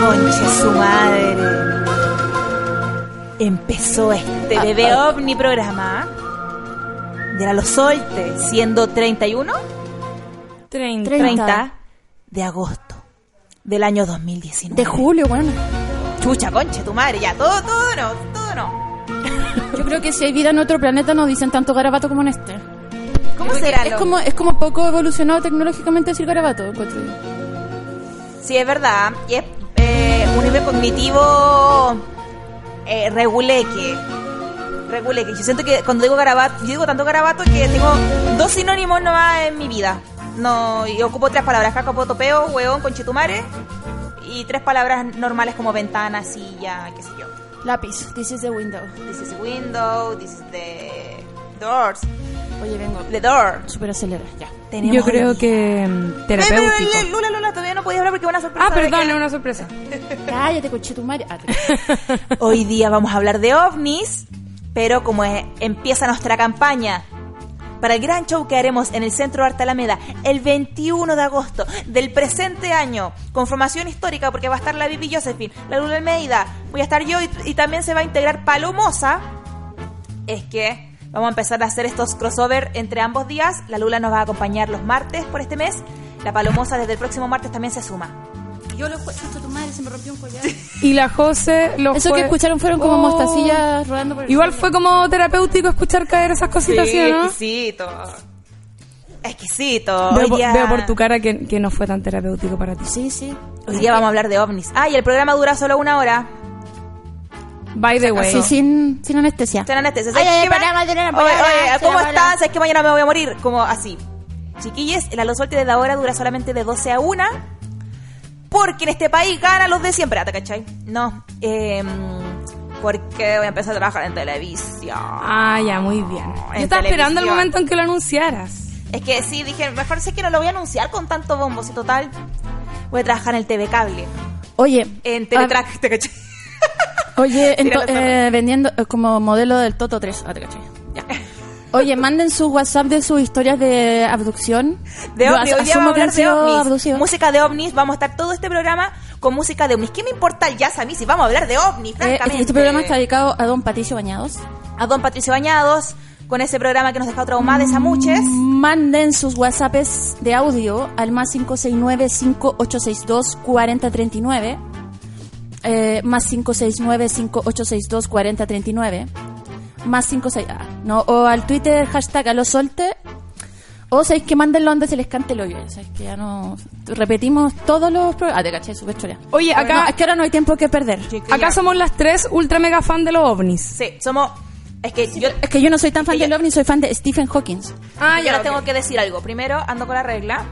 Conche su madre. Empezó este bebé ovni programa de la Los Solte, siendo 31, 30. 30 de agosto del año 2019. De julio, bueno. Chucha, conche, tu madre, ya, todo, todo no, todo no. Yo creo que si hay vida en otro planeta no dicen tanto garabato como en este. ¿Cómo será? Es lo- como, es como poco evolucionado tecnológicamente decir garabato, encuentro yo. Sí, es verdad. Y es un nivel cognitivo eh, reguleque. Reguleque. Yo siento que cuando digo garabato, yo digo tanto garabato que tengo dos sinónimos nomás en mi vida. No, y ocupo tres palabras, caca, potopeo, hueón, conchetumare. Y tres palabras normales como ventana, silla, qué sé yo. Lápiz, this is the window. This is the window, this is the doors. Oye, vengo The door. súper acelera, ya. Tenemos Yo creo que mm, Eh, terapéutico. pero, eh, Lula, Lula, todavía no podía hablar porque es una sorpresa. Ah, perdón, que- es una sorpresa. Cállate, coche tu madre. Ah, te- Hoy día vamos a hablar de ovnis, pero como es- empieza nuestra campaña para el gran show que haremos en el Centro de Arte Alameda el 21 de agosto del presente año, con formación histórica, porque va a estar la Vivi Josephine, la Lula Almeida, voy a estar yo y, y también se va a integrar Palomosa, es que vamos a empezar a hacer estos crossover entre ambos días. La Lula nos va a acompañar los martes por este mes, la Palomosa desde el próximo martes también se suma. Yo lo escucho tu madre, se me rompió un collar. Y la José lo Eso fue- que escucharon fueron como Oh. mostacillas rodando por el Igual suelo. fue como terapéutico escuchar caer esas cositas, ¿sí, o no? exquisito. Exquisito. Por- veo por tu cara que, que no fue tan terapéutico para ti. Sí, sí. hoy día vamos a hablar de ovnis. Ah, y el programa dura solo una hora. By the way. Así sin, sin anestesia. Ten anestesia. Ay, ¿Sabes ay, Oye, ¿cómo pará. están? ¿Sabes que mañana me voy a morir? Como así. Chiquilles, la Los Suelte desde ahora dura solamente de 12 a 1. Porque en este país ganan los de siempre, ¿te cachai? No. Eh, porque voy a empezar a trabajar en televisión. Ah, ya, muy bien. Yo En estaba esperando el televisión. momento en que lo anunciaras. Es que sí, dije, mejor sé que no lo voy a anunciar con tanto bombo. Si total, voy a trabajar en el TV Cable. Oye, En ah, Teletrack, ¿te cachai? Oye, eh, vendiendo eh, como modelo del Toto 3. Ah, te caché. Ya. Oye, manden su WhatsApp de sus historias de abducción. De ovnis, hoy día vamos a hablar de ovnis. Música de ovnis, vamos a estar todo este programa con música de ovnis. ¿Qué me importa el jazz a mí si vamos a hablar de ovnis, Eh, francamente? este programa está dedicado a don Patricio Bañados. A don Patricio Bañados, con ese programa que nos dejó traumadas a muchos. Manden sus WhatsApps de audio al más 569-5862-4039. Eh, más 569-5862-4039. Más 56... Ah, no, o al Twitter hashtag a lo solte. O sabéis que mándenlo donde se les cante el hoyo. Sabéis que ya no... Repetimos todos los programas. Ah, te caché, super historia. Oye, acá- No, es que ahora no hay tiempo que perder. Acá somos las tres ultra mega fan de los ovnis. Sí, somos... Es que yo, Es que yo no soy tan fan que del ovni, soy fan de Stephen Hawking. Ah, yo ok. tengo que decir algo. Primero, ando con la regla.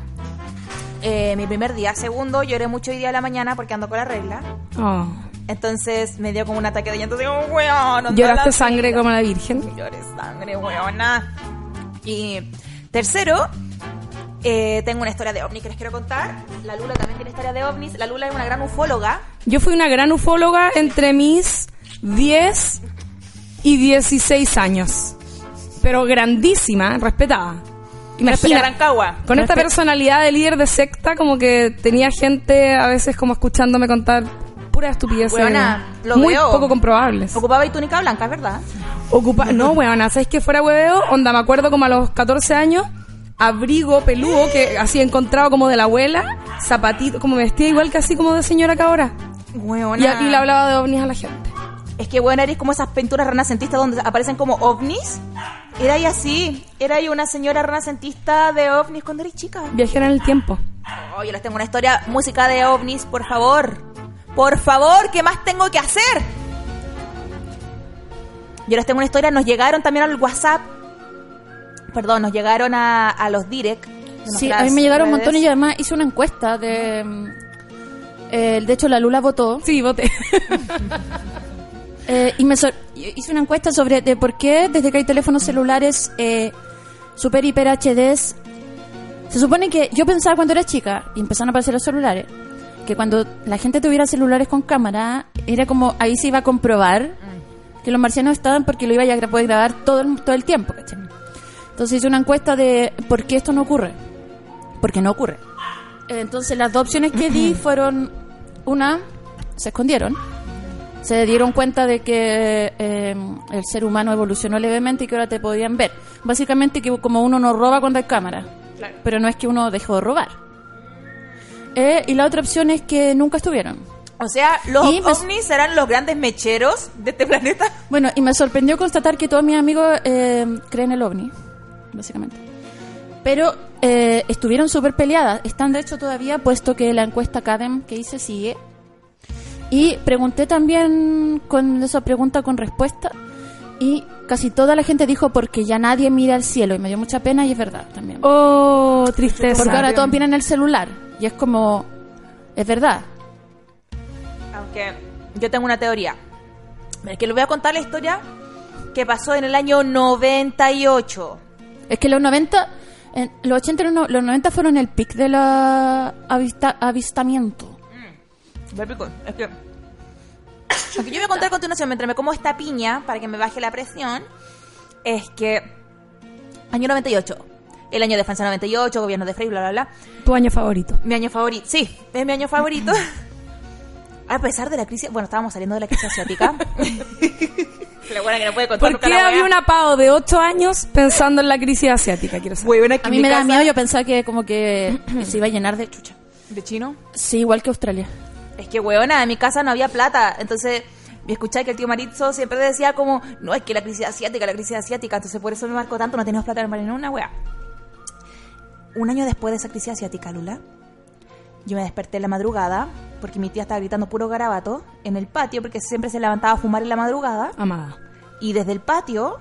Eh, mi primer día. Segundo, lloré mucho hoy día de la mañana porque ando con la regla. Oh. Entonces me dio como un ataque de llanto. Digo, weón, anda Lloraste sangre vida". como la virgen. Lloré sangre, weona. Y tercero, eh, tengo una historia de ovnis que les quiero contar. La Lula también tiene historia de ovnis. La Lula es una gran ufóloga. Yo fui una gran ufóloga entre mis 10 y 16 años. Pero grandísima, respetada. Imagina, Rancagua. con esta personalidad de líder de secta, como que tenía gente a veces como escuchándome contar. Weona, lo muy veo. poco comprobables. Ocupaba y túnica blanca, ¿verdad? Ocupa no, weona, ¿sabes que fuera hueveo? Onda, me acuerdo como a los 14 años, abrigo peludo que así encontrado como de la abuela, zapatito, como vestía igual que así como de señora que ahora. Weona. Y, y le hablaba de ovnis a la gente. Es que, bueno, eres como esas pinturas renacentistas donde aparecen como ovnis. Era ahí así. Era ahí una señora renacentista de ovnis cuando eres chica. Viajera en el tiempo. Oh, yo les tengo una historia, música de ovnis, por favor. Por favor, ¿qué más tengo que hacer? Yo les tengo una historia, nos llegaron también al WhatsApp. Perdón, nos llegaron a, a los direct Sí, a mí me llegaron un montón y además hice una encuesta de... mm, eh, de hecho, la Lula votó Sí, voté. eh, y me sor- hice una encuesta sobre de por qué desde que hay teléfonos celulares eh, super hiper HDs se supone que yo pensaba cuando era chica y empezaron a aparecer los celulares que cuando la gente tuviera celulares con cámara era como ahí se iba a comprobar que los marcianos estaban porque lo iba a poder grabar todo el, todo el tiempo ¿cachai? entonces hice una encuesta de por qué esto no ocurre porque no ocurre entonces las dos opciones que di fueron una se escondieron se dieron cuenta de que eh, el ser humano evolucionó levemente y que ahora te podían ver. Básicamente que como uno no roba cuando hay cámara, pero no es que uno dejó de robar. Eh, y la otra opción es que nunca estuvieron. O sea, los Y ovnis serán los grandes mecheros de este planeta. Bueno, y me sorprendió constatar que todos mis amigos eh, creen el ovni, básicamente. Pero eh, estuvieron súper peleadas. Están, de hecho, todavía, puesto que la encuesta Cadem que hice sigue. Y pregunté también con esa pregunta con respuesta. Y casi toda la gente dijo porque ya nadie mira al cielo. Y me dio mucha pena y es verdad también. Oh, tristeza. porque ahora todos miran el celular. Y es como... Es verdad. Aunque yo tengo una teoría. Es que les voy a contar la historia que pasó en el año 98. Es que los 90, en los 80 y los no- los 90 fueron el pic del avistamiento. Es que. Lo que yo voy a contar a continuación mientras me como esta piña para que me baje la presión es que. Año 98. El año de Francia 98, gobierno de Frey, bla, bla, bla. Tu año favorito. Mi año favorito. Sí, es mi año favorito. A pesar de la crisis. Bueno, estábamos saliendo de la crisis asiática. La buena que no puede contar ¿Por qué había una pavo de 8 años pensando en la crisis asiática? Quiero saber. A mí me da miedo, yo pensaba que como que se iba a llenar de chucha. ¿De chino? Sí, igual que Australia. Es que, huevona, en mi casa no había plata. Entonces, me escuché que el tío Maritzo siempre decía como, no, es que la crisis asiática, la crisis asiática. Entonces, por eso me marcó tanto, no teníamos plata en Marina, una wea. Un año después de esa crisis asiática, Lula, yo me desperté en la madrugada, porque mi tía estaba gritando puro garabato en el patio, porque siempre se levantaba a fumar en la madrugada. Amada. Y desde el patio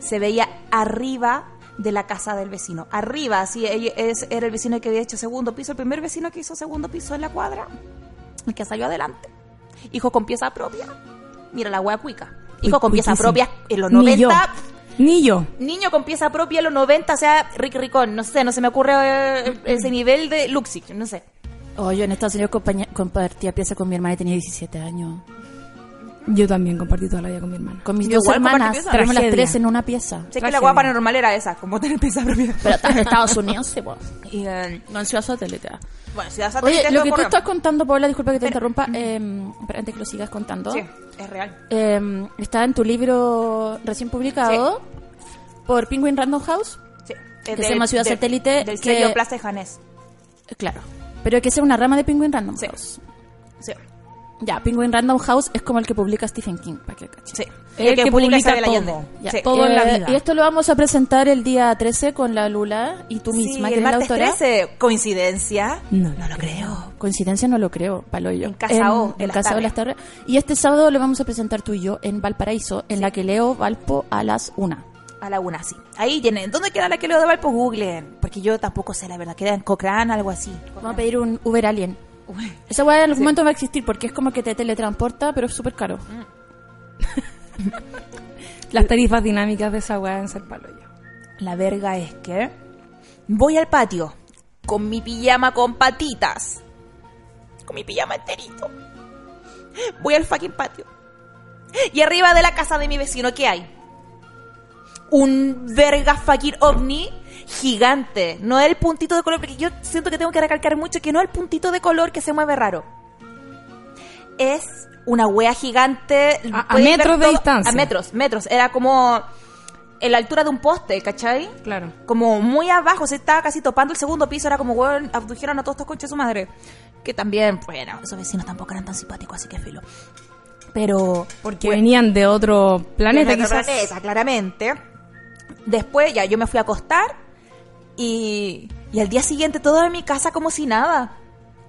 se veía arriba de la casa del vecino. Arriba, así es, era el vecino que había hecho segundo piso, el primer vecino que hizo segundo piso en la cuadra, el que salió adelante. Hijo con pieza propia. Mira la wea cuica. Hijo Uy, con pieza propia en los Ni 90. yo. Ni yo. Niño con pieza propia en los 90, o sea, Rick Ricón, no sé, no se me ocurre eh, ese nivel de Luxig, no sé. Oh, yo en Estados Unidos compartía pieza con mi hermana y tenía 17 años. Yo también compartí toda la vida con mi hermana. Con mis Yo dos igual compartí hermanas, pieza. éramos las Tragedia. tres en una pieza. Sé que la wea paranormal era esa, como tener pieza propia. Pero estás en Estados Unidos, sí. Y, eh, No en Ciudad Satélite. ah. bueno, ciudad satélite Oye, lo que tú estás contando, Paula, disculpa que te interrumpa, eh, espera, antes que lo sigas contando. Sí, es real. Eh, está en tu libro recién publicado por Penguin Random House. Sí. Que se llama Ciudad Satélite, Del que- sello Plaza de Janés. Claro. Pero que sea una rama de Penguin Random Sí. House. Sí. Ya, Penguin Random House es como el que publica Stephen King, para que cachen. Sí. El que publica todo. Allende. Ya, Sí. todo en la vida. Y esto lo vamos a presentar el día 13 con la Lula y tú misma, Sí, que el eres la martes autora. 13. ¿Coincidencia? No, No lo creo. Coincidencia no lo creo, palo yo. En Casa O, en las Casa O las tardes. Y este sábado lo vamos a presentar tú y yo en Valparaíso, en la que leo Valpo a las una. A la una, sí. Ahí tienen. ¿Dónde queda la que leo de Valpo? Google. Porque yo tampoco sé la verdad. Queda en Cochrane, algo así. Vamos a pedir un Uber Alien. Uy. Esa weá en algún momento va a existir porque es como que te teletransporta, pero es súper caro. Las tarifas dinámicas de esa weá en ser palo yo. La verga es que voy al patio con mi pijama con patitas. Con mi pijama enterito. Voy al fucking patio. Y arriba de la casa de mi vecino, ¿qué hay? Un verga fucking ovni gigante. No es el puntito de color, porque yo siento que tengo que recalcar mucho que no es el puntito de color que se mueve raro. Es una wea gigante. A- metros de todo- distancia. A metros, metros. Era como en la altura de un poste, ¿cachai? Claro. Como muy abajo, se estaba casi topando el segundo piso, era como, weón, abdujeron a todos estos conches de su madre. Que también, bueno, esos vecinos tampoco eran tan simpáticos, así que filo. Pero... Porque bueno, venían de otro planeta, de otro quizás. planeta, claramente. Después ya yo me fui a acostar y, y al día siguiente todo en mi casa como si nada.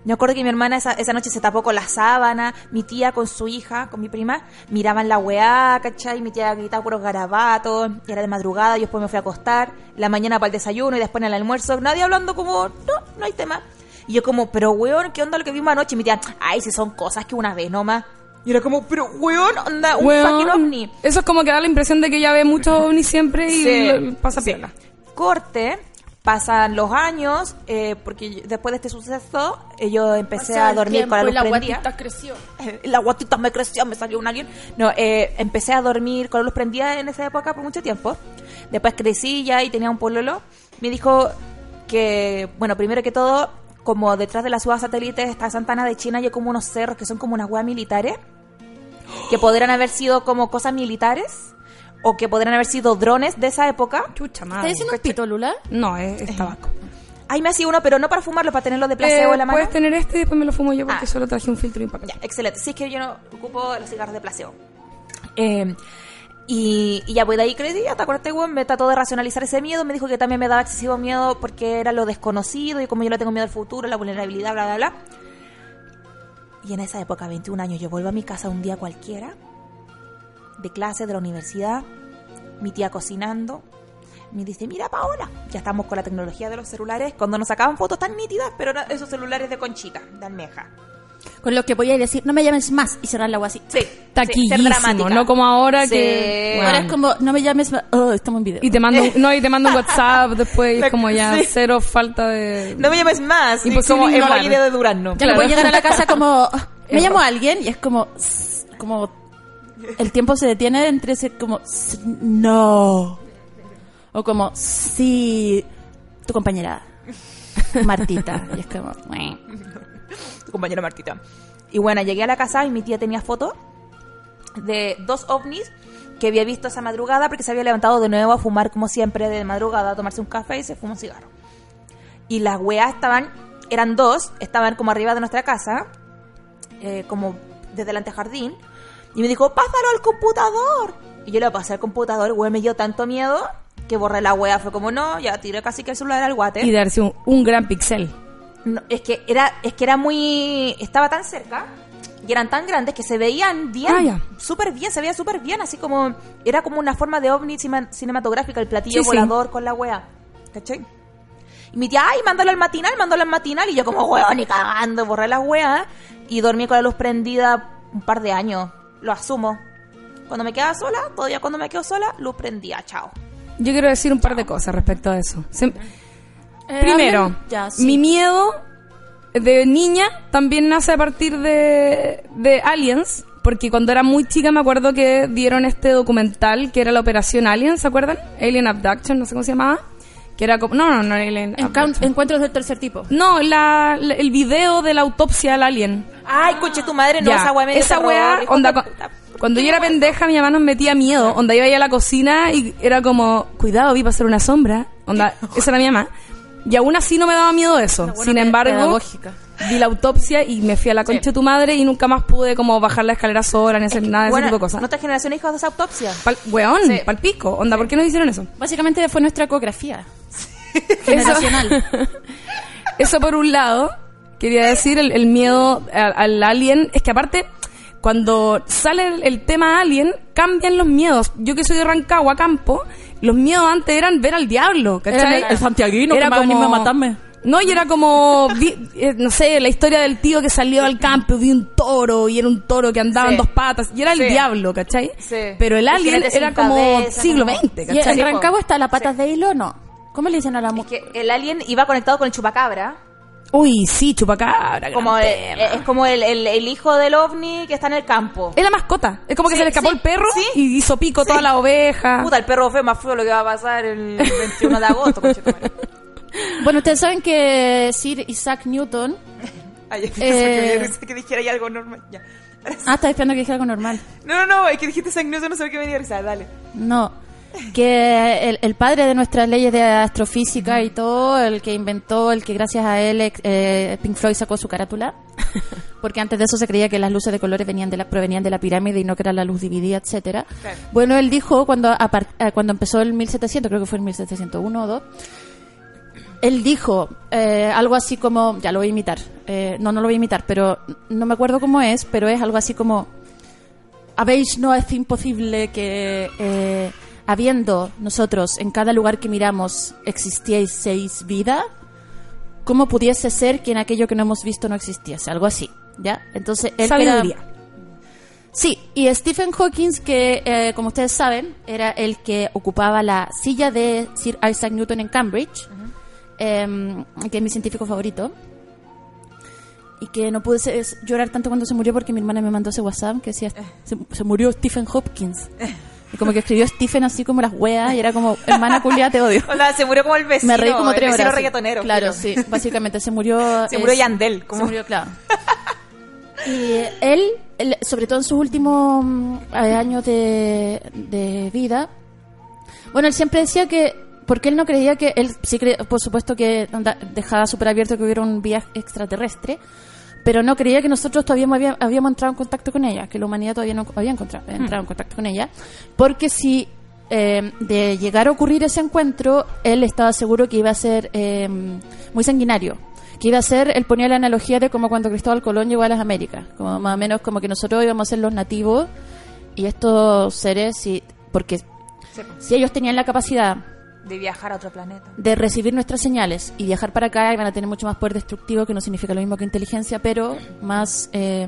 Me acuerdo que mi hermana esa, esa noche se tapó con la sábana, mi tía con su hija, con mi prima, miraban la weá, ¿cachai? Mi tía gritaba puros garabatos, y era de madrugada, yo después me fui a acostar, la mañana para el desayuno y después en el almuerzo, nadie hablando como, no, no hay tema. Y yo como, pero weón, ¿qué onda lo que vimos anoche? Y mi tía, ay, si son cosas que una vez nomás. Y era como, pero weón, onda, un Weón, fucking ovni. Eso es como que da la impresión de que ella ve muchos ovnis siempre y Sí. pasa Sí. piola. Corte, pasan los años, eh, porque después de este suceso, eh, yo empecé a dormir con la luz prendida. creció. Eh, La guatita me creció, me salió un alien. No, eh, empecé a dormir con la luz prendida en esa época por mucho tiempo. Después crecí ya y tenía un pololo. Me dijo que, bueno, primero que todo, como detrás de la ciudad satélite está Santana de China y hay como unos cerros que son como unas huevas militares, que podrían haber sido como cosas militares, o que podrían haber sido drones de esa época. Chucha ¿Estás madre. diciendo pito, Lula? No, es, es tabaco. Ahí me hacía uno, pero no para fumarlo, para tenerlo de placebo Eh, en la mano. Puedes tener este y después me lo fumo yo porque Ah. solo traje un filtro y un papel. Ya, excelente. Sí, es que yo no ocupo los cigarros de placebo. Eh, y, y ya, pues de ahí crecí, ya te acuerdas, weón, me trató de racionalizar ese miedo. Me dijo que también me daba excesivo miedo porque era lo desconocido y como yo le tengo miedo al futuro, la vulnerabilidad, bla, bla, bla. Y en esa época, 21 años, yo vuelvo a mi casa un día cualquiera, de clase, de la universidad, mi tía cocinando. Me dice, mira Paola, ya estamos con la tecnología de los celulares, cuando nos sacaban fotos tan nítidas, pero esos celulares de conchita, de almeja. Con lo que voy a decir, no me llames más y cerrar la agua así. Sí, Taquillísimo, no como ahora Sí. que... Ahora bueno. es como, no me llames más. Oh, estamos en video. Y te mando, un- no, y te mando un WhatsApp después, y La- es como ya sí. cero falta de... No me llames más. Y como emoji de Durazno. Claro, voy a llegar a la casa como, me a alguien y es como, como, el tiempo se detiene entre ser como, no. O como, sí, tu compañera, Martita. Y es como. Tu compañera Martita. Y bueno, llegué a la casa y mi tía tenía fotos de dos ovnis que había visto esa madrugada porque se había levantado de nuevo a fumar como siempre de madrugada, a tomarse un café y se fumó un cigarro. Y las weas estaban, eran dos, estaban como arriba de nuestra casa, eh, como desde el antejardín, y me dijo, pásalo al computador. Y yo le pasé al computador, güey, me dio tanto miedo que borré la wea, fue como, no, ya tiré casi que el celular al water. Y darse un, un gran pixel. No, es que era es que era muy estaba tan cerca y eran tan grandes que se veían bien Ah, súper bien se veía súper bien así como era como una forma de ovni cinematográfica el platillo Sí, sí. volador con la wea ¿cachai? y mi tía ay mándalo al matinal mándalo al matinal y yo como weón ni cagando borré la wea y dormí con la luz prendida un par de años lo asumo cuando me quedaba sola todavía cuando me quedo sola luz prendía chao Yo quiero decir un par de cosas respecto a eso. Siem- Eh, Primero, hablen- ya, sí. mi miedo de niña también nace a partir de, de Aliens, porque cuando era muy chica me acuerdo que dieron este documental que era la Operación Alien, ¿se acuerdan? Alien Abduction, no sé cómo se llamaba. Que era como... No, no, no, Encount- encuentros del tercer tipo. No, la, la- el video de la autopsia al alien. ay coche tu madre no Ya, esa dio esa hijos onda, cuando yo era pendeja, mi mamá nos metía miedo. Onda, iba ahí a la cocina y era como, cuidado, vi pasar una sombra. Onda, esa era mi mamá. Y aún así no me daba miedo eso. Sin embargo, pedagógica. vi la autopsia y me fui a la concha de tu madre y nunca más pude como bajar la escalera sola ni hacer nada de Bueno, ese tipo de cosas. Nuestra generación hijos de esa autopsia. Pal, weón, Sí. pal pico. Onda, ¿por qué nos hicieron eso? Básicamente fue nuestra ecografía. Generacional. Eso por un lado, quería decir, el, el miedo al, al alien. Es que aparte, cuando sale el, el tema alien, cambian los miedos. Yo que soy de Rancagua, campo, los miedos antes eran ver al diablo, ¿cachai? Era el- el santiaguino que va a venirme a matarme. No, y era como, vi- eh, no sé, la historia del tío que salió al campo, vi un toro, y era un toro que andaba Sí. en dos patas, y era el Sí. diablo, ¿cachai? Sí. Pero el alien era como cabeza, siglo como- XX, ¿Y ¿cachai? en Rancagua está la patas de hilo no? ¿Cómo le dicen a la Es mujer? que el alien iba conectado con el chupacabra. Uy, sí, chupacabra, Como el- tema. es como el, el- el hijo del ovni que está en el campo. Es la mascota. Es como que Sí, se le escapó sí, el perro sí. y hizo pico toda la oveja. Puta, el perro fue más feo lo que va a pasar el 21 de agosto. Bueno, ustedes saben que Sir Isaac Newton... Ay, Eh. que, que dijera ahí algo normal. Ya. Ah, estaba esperando que dijera algo normal. No, no, no, es que dijiste San Newton, no sé qué me dio risa, dale. No, que el, el padre de nuestras leyes de astrofísica y todo, el que inventó, el que gracias a él eh, Pink Floyd sacó su carátula, porque antes de eso se creía que las luces de colores venían de la, provenían de la pirámide y no que era la luz dividida, etcétera. Claro. Bueno, él dijo cuando a eh, cuando empezó el 1700, creo que fue el 1701 o 2, él dijo eh, algo así como, ya lo voy a imitar, eh, no, no lo voy a imitar, pero no me acuerdo cómo es, pero es algo así como, habéis no es imposible que habiendo nosotros en cada lugar que miramos existieseis vida, ¿cómo pudiese ser que en aquello que no hemos visto no existiese? Algo así, ¿ya? Entonces, él era- Sabiduría. Sí, y Stephen Hawking, que eh, como ustedes saben, era el que ocupaba la silla de Sir Isaac Newton en Cambridge, em, que es mi científico favorito, y que no pude llorar tanto cuando se murió porque mi hermana me mandó ese WhatsApp que decía, se, se murió Stephen Hopkins. Y como que escribió Stephen así como las weas, y era como, hermana culia, te odio. O sea, se murió como el vecino. Me reí como el tres vecino horas. sí. reggaetonero. Claro, sí, básicamente se murió. Se murió Yandel. Como... se murió, claro. Y él, él, sobre todo en sus últimos mm, eh, años de, de vida, bueno, él siempre decía que, porque él no creía que, él sí por supuesto que dejaba súper abierto que hubiera un viaje extraterrestre, pero no creía que nosotros todavía había- habíamos entrado en contacto con ella, que la humanidad todavía no había encontrado- entrado en contacto con ella, porque si eh, de llegar a ocurrir ese encuentro, él estaba seguro que iba a ser eh, muy sanguinario. Que iba a ser, él ponía la analogía de como cuando Cristóbal Colón llegó a las Américas, como más o menos como que nosotros íbamos a ser los nativos y estos seres, si, porque si ellos tenían la capacidad De viajar a otro planeta. de recibir nuestras señales y viajar para acá, iban a tener mucho más poder destructivo, que no significa lo mismo que inteligencia, pero más eh,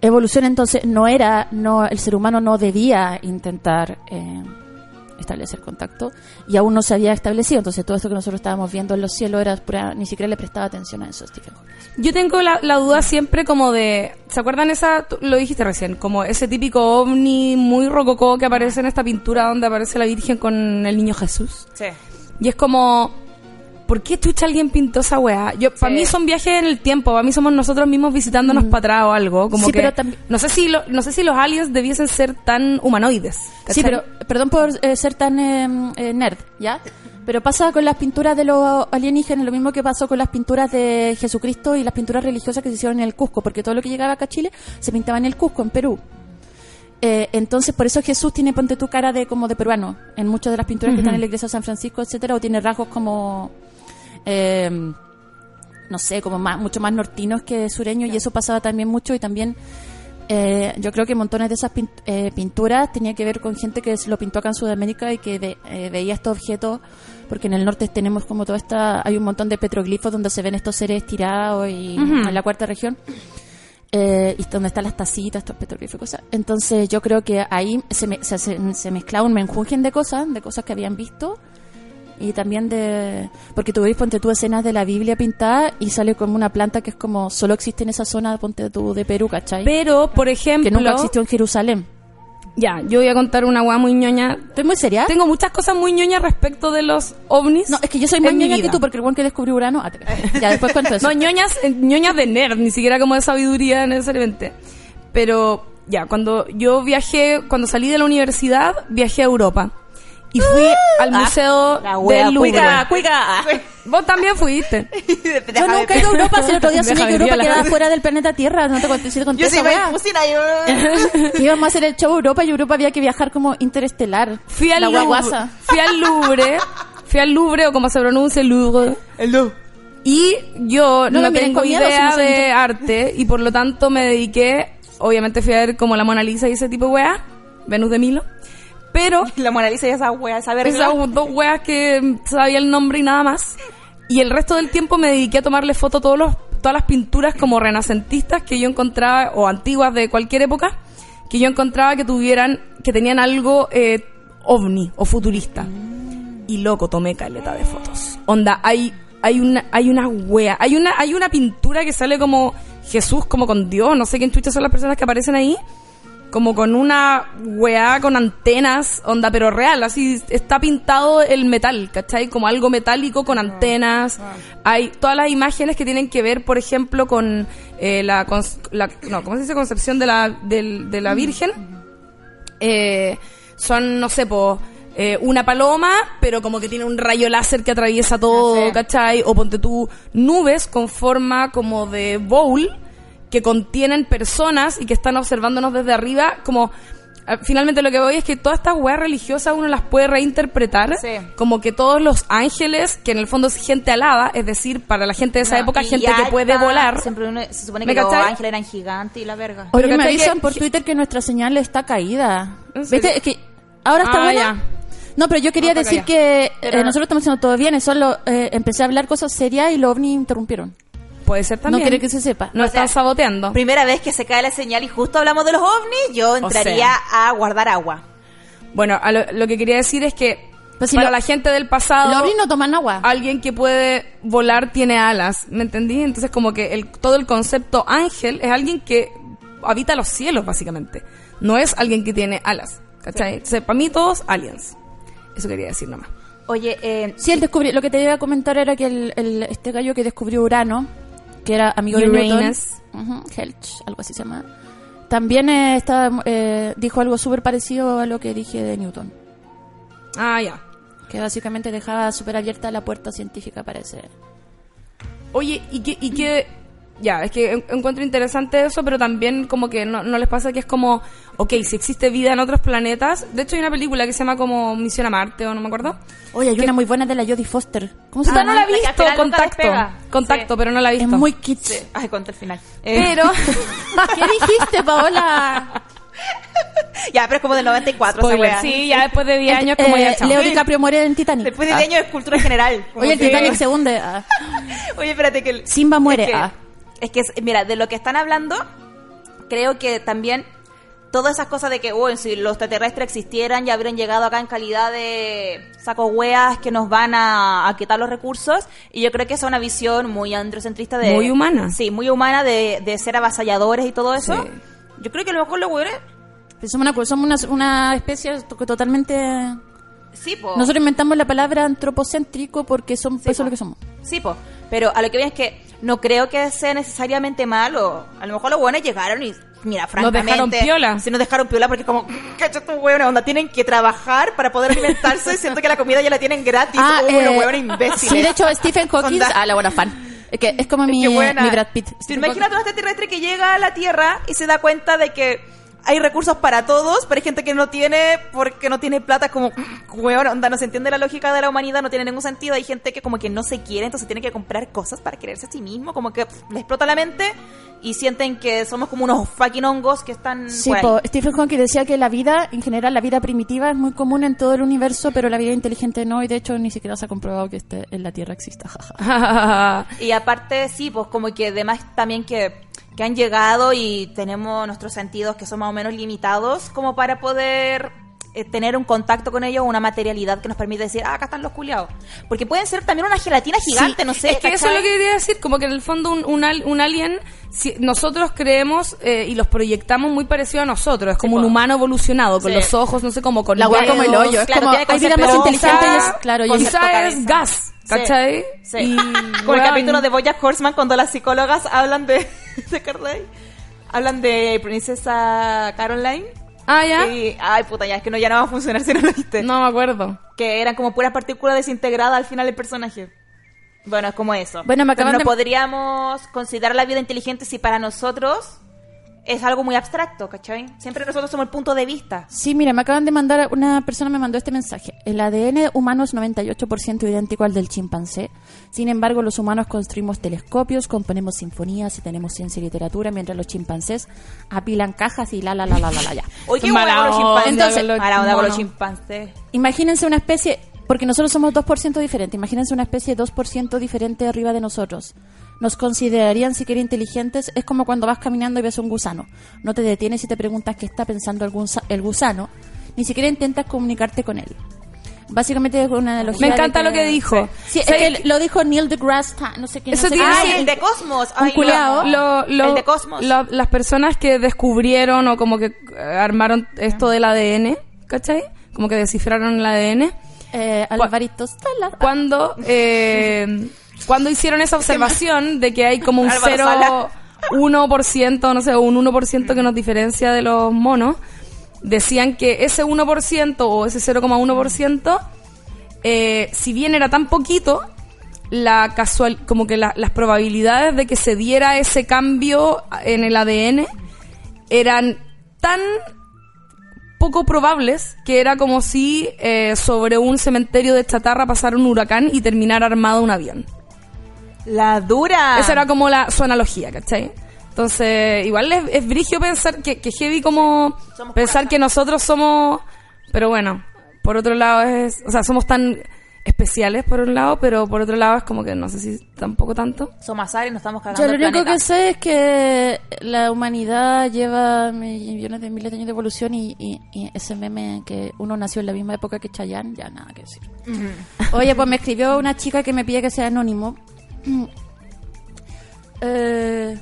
evolución. Entonces, no era, no, el ser humano no debía intentar eh, establecer contacto y aún no se había establecido. Entonces, todo esto que nosotros estábamos viendo en los cielos era pura, ni siquiera le prestaba atención a eso, Stephen Hawking. Yo tengo la, la duda siempre como de, ¿se acuerdan esa, tú lo dijiste recién, como ese típico ovni muy rococó que aparece en esta pintura donde aparece la Virgen con el niño Jesús? Sí. Y es como, ¿por qué chucha alguien pintó esa weá? Yo, para mí son viajes en el tiempo, para mí somos nosotros mismos visitándonos para atrás o algo, como Mm. Sí, que, pero no sé si lo- no sé si los aliens debiesen ser tan humanoides. Sí, pero perdón por eh, ser tan eh, eh, nerd, ¿ya? Pero pasa con las pinturas de los alienígenas lo mismo que pasó con las pinturas de Jesucristo y las pinturas religiosas que se hicieron en el Cusco, porque todo lo que llegaba acá a Chile se pintaba en el Cusco, en Perú. Eh, entonces, por eso Jesús tiene, ponte tu cara de como de peruano, en muchas de las pinturas que están en la iglesia de San Francisco, etcétera, o tiene rasgos como, eh, no sé, como más, mucho más nortinos que sureños, y eso pasaba también mucho, y también eh, yo creo que montones de esas pin- eh, pinturas tenía que ver con gente que se lo pintó acá en Sudamérica y que ve- eh, veía estos objetos, porque en el norte tenemos como toda esta, hay un montón de petroglifos donde se ven estos seres tirados y en la cuarta región. Eh, y donde están las tacitas, estos petroglifos y cosas. Entonces yo creo que ahí se, me- se, se- mezclaba un menjunjen de cosas, de cosas que habían visto y también de... Porque tú veis, ponte tú escenas de la Biblia pintada y sale como una planta que es como solo existe en esa zona, ponte tú de Perú, ¿cachai? Pero, por ejemplo, que nunca existió en Jerusalén. ya, yo voy a contar una weá muy ñoña. ¿Estoy muy seria? Tengo muchas cosas muy ñoñas respecto de los ovnis. No, es que yo soy más ñoña que tú porque el buen que descubrió Urano... Ah, te- ya, después cuento eso. No, ñoñas, eh, ñoñas de nerd, ni siquiera como de sabiduría necesariamente. Pero ya, cuando yo viajé, cuando salí de la universidad, viajé a Europa. Y fui al museo Ah, La del Louvre. cuica, cuica. Vos también fuiste. Yo nunca he ido a Europa, si el otro día soñé que de Europa quedaba fuera del planeta Tierra. No te conté, sí te conté Yo sí me weá. pusina yo. Íbamos a hacer el show Europa y Europa había que viajar como interestelar. Fui al La Louvre. Fui al Louvre. Fui al Louvre, o como se pronuncia, Louvre. El do. Y yo No no, tengo miedo, idea si no de arte y por lo tanto me dediqué, obviamente fui a ver como la Mona Lisa y ese tipo de weas, Venus de Milo, pero La Mona Lisa y esa wea, esa verga. esas dos weas que sabía el nombre y nada más. Y el resto del tiempo me dediqué a tomarle foto a todos los, todas las pinturas como renacentistas que yo encontraba, o antiguas de cualquier época, que yo encontraba que tuvieran, que tenían algo eh, ovni o futurista. Y loco, tomé caleta de fotos. Onda, hay, hay una, hay una wea, hay una, hay una pintura que sale como Jesús, como con Dios, no sé quién chucha son las personas que aparecen ahí como con una weá con antenas, onda, pero real, así está pintado el metal, ¿cachai? Como algo metálico con antenas. Hay todas las imágenes que tienen que ver, por ejemplo, con eh, la, la- no, ¿cómo se dice? Concepción de la, de la Virgen. Eh, son, no sé, po, eh, una paloma, pero como que tiene un rayo láser que atraviesa todo, Ah. ¿cachai? O ponte tú nubes con forma como de bowl que contienen personas y que están observándonos desde arriba, como ah, finalmente lo que voy es que todas estas weas religiosas uno las puede reinterpretar Sí. como que todos los ángeles, que en el fondo es gente alada, es decir, para la gente de esa No, época, gente que puede volar. Siempre uno- se supone ¿Me que los ángeles eran gigantes y la verga. Oye, me ¿cachai avisan que- por Twitter que nuestra señal está caída. ¿Viste? Es que ahora está Ah, buena. ya. No, pero yo quería No, decir que eh, Pero- nosotros estamos haciendo todo bien, solo eh, empecé a hablar cosas serias y los ovnis interrumpieron. Puede ser también. No quiere que se sepa. No O sea, están saboteando. Primera vez que se cae la señal y justo hablamos de los ovnis, yo entraría a guardar agua. Bueno, a lo, lo que quería decir es que Pues si para lo- la gente del pasado, Los ovnis no toman agua. alguien que puede volar tiene alas, ¿me entendí? Entonces como que el, todo el concepto ángel es alguien que habita los cielos, básicamente. No es alguien que tiene alas, ¿cachai? Entonces, para mí todos aliens. Eso quería decir nomás. Oye, eh, Sí, él descubrió, lo que te iba a comentar era que el, el- este gallo que descubrió Urano, que era amigo de Newton, Helch, algo así se llama, también eh, eh, dijo algo súper parecido a lo que dije de Newton, Ah, ya. que básicamente dejaba súper abierta la puerta científica para ese... Oye, ¿y qué, y qué- Ya, es que en- encuentro interesante eso, pero también como que no, no les pasa que es como, ok, si existe vida en otros planetas, de hecho hay una película que se llama como Misión a Marte o no me acuerdo. Oye, hay una muy buena de la Jodie Foster. ¿Cómo se no llama? la he que al visto, nunca contacto. Contacto, Sí. pero no la he Es visto. muy kitsch. sí, ay, conté el final. Eh, Pero, ¿Qué dijiste, Paola? ya, pero es como del 94 esa spoiler, wea. sí, ya después de 10 años como Eh, ya chao. Leo DiCaprio muere en Titanic. Después de Ah. 10 años es cultura general. Oye, el que- Titanic se hunde. Ah. Oye, espérate que... el- Simba muere. Es que, Ah. Es que, mira, de lo que están hablando, creo que también todas esas cosas de que, uy, si los extraterrestres existieran, ya habrían llegado acá en calidad de sacos hueas que nos van a, a quitar los recursos. Y yo creo que esa es una visión muy androcentrista de... Muy humana. Sí, muy humana de, de ser avasalladores y todo eso. Sí. Yo creo que a lo mejor los hueones... Pues Somos una, somos una, una especie totalmente... Sí, po. Nosotros inventamos la palabra antropocéntrico porque son, Sí, eso es lo que somos. Sí, po. Pero a lo que viene es que no creo que sea necesariamente malo. A lo mejor los buenos llegaron y, mira, francamente... dejaron piola. Sí, nos dejaron piola porque como, cacho estos hueones, onda, tienen que trabajar para poder alimentarse. Siento que la comida ya la tienen gratis. Ah, los eh, hueones imbéciles. Sí, de hecho, Stephen Hawking... Ah, la buena fan. Es que es como mi, mi Brad Pitt. ¿Te Stephen imaginas un extraterrestre que llega a la Tierra y se da cuenta de que hay recursos para todos, pero hay gente que no tiene porque no tiene plata, como, hueón, onda, no se entiende la lógica de la humanidad, no tiene ningún sentido. Hay gente que como que no se quiere, entonces tiene que comprar cosas para quererse a sí mismo, como que le explota la mente y sienten que somos como unos fucking hongos que están Sí, po, Stephen Hawking decía que la vida, en general, la vida primitiva es muy común en todo el universo, pero la vida inteligente no, y de hecho ni siquiera se ha comprobado que este, en la Tierra exista. Y aparte, sí, pues como que además también que, que han llegado y tenemos nuestros sentidos que son más o menos limitados como para poder eh, tener un contacto con ellos, una materialidad que nos permite decir, ah, acá están los culiados. Porque pueden ser también una gelatina gigante, Sí, no sé. Es que eso es lo que quería decir, como que en el fondo un, un, al- un alien, si nosotros creemos eh, y los proyectamos muy parecido a nosotros, es como Sí, un humano evolucionado, con Sí. los ojos, no sé, como con La hueá como el hoyo, es claro, como hay más Pero inteligente y es, claro, y con- es- Quizá cabeza. es gas, ¿cachai? Sí. Y, Como el capítulo de Bojack Horseman cuando las psicólogas hablan de, de Carly, hablan de Princesa Caroline. Ah, ¿ya? Y, ay, puta, ya, es que no, ya no va a funcionar si no lo viste. No me acuerdo. que eran como puras partículas desintegradas al final del personaje. Bueno, es como eso. Bueno, me Pero acaban no de- podríamos considerar la vida inteligente si para nosotros es algo muy abstracto, ¿cachai? Siempre nosotros somos el punto de vista. Sí, mira, me acaban de mandar, una persona me mandó este mensaje. El ADN humano es 98% idéntico al del chimpancé. Sin embargo, los humanos construimos telescopios, componemos sinfonías y tenemos ciencia y literatura, mientras los chimpancés apilan cajas y la la la la la la ya. Oye, qué Mala hueá con los onda chimpancés. Entonces, con los mala onda con los chimpancés. Imagínense una especie, porque nosotros somos 2% diferente, imagínense una especie 2% diferente arriba de nosotros. Nos considerarían siquiera inteligentes, es como cuando vas caminando y ves un gusano. No te detienes y te preguntas qué está pensando el, gusa- el gusano, ni siquiera intentas comunicarte con él. Básicamente es una analogía. Me encanta lo que dijo. Sí, es ¿Sabes que qué? lo dijo Neil deGrasse Tyson, no sé quién. Eso no sé tiene- quién. Ay, sí. el de Cosmos. Un Ay, lo culiao. Lo- lo- el de Cosmos. lo- las personas que descubrieron o como que eh, armaron esto del ADN, ¿cachai? Como que descifraron el ADN. Eh, Alvarito Stala. Cuando, eh, cuando hicieron esa observación de que hay como un Álvaro 0, Sala. 1%, no sé, un 1% que nos diferencia de los monos, decían que ese 1% o ese 0,1%, eh, si bien era tan poquito, la casual, como que la- las probabilidades de que se diera ese cambio en el ADN eran tan poco probables, que era como si eh, sobre un cementerio de chatarra pasara un huracán y terminara armado un avión. La dura. Esa era como la, su analogía, ¿cachai? Entonces, igual es, es brigio pensar que, que heavy como Somos pensar que nosotros somos, pero bueno, por otro lado es, o sea, somos tan especiales por un lado, pero por otro lado es como que no sé si tampoco tanto. Somos Aries, nos estamos cagando Yo lo el único planeta. que sé es que la humanidad lleva millones de miles de años de evolución y, y- y ese meme que uno nació en la misma época que Chayanne, ya nada que decir. Oye, pues me escribió una chica que me pide que sea anónimo. Eh,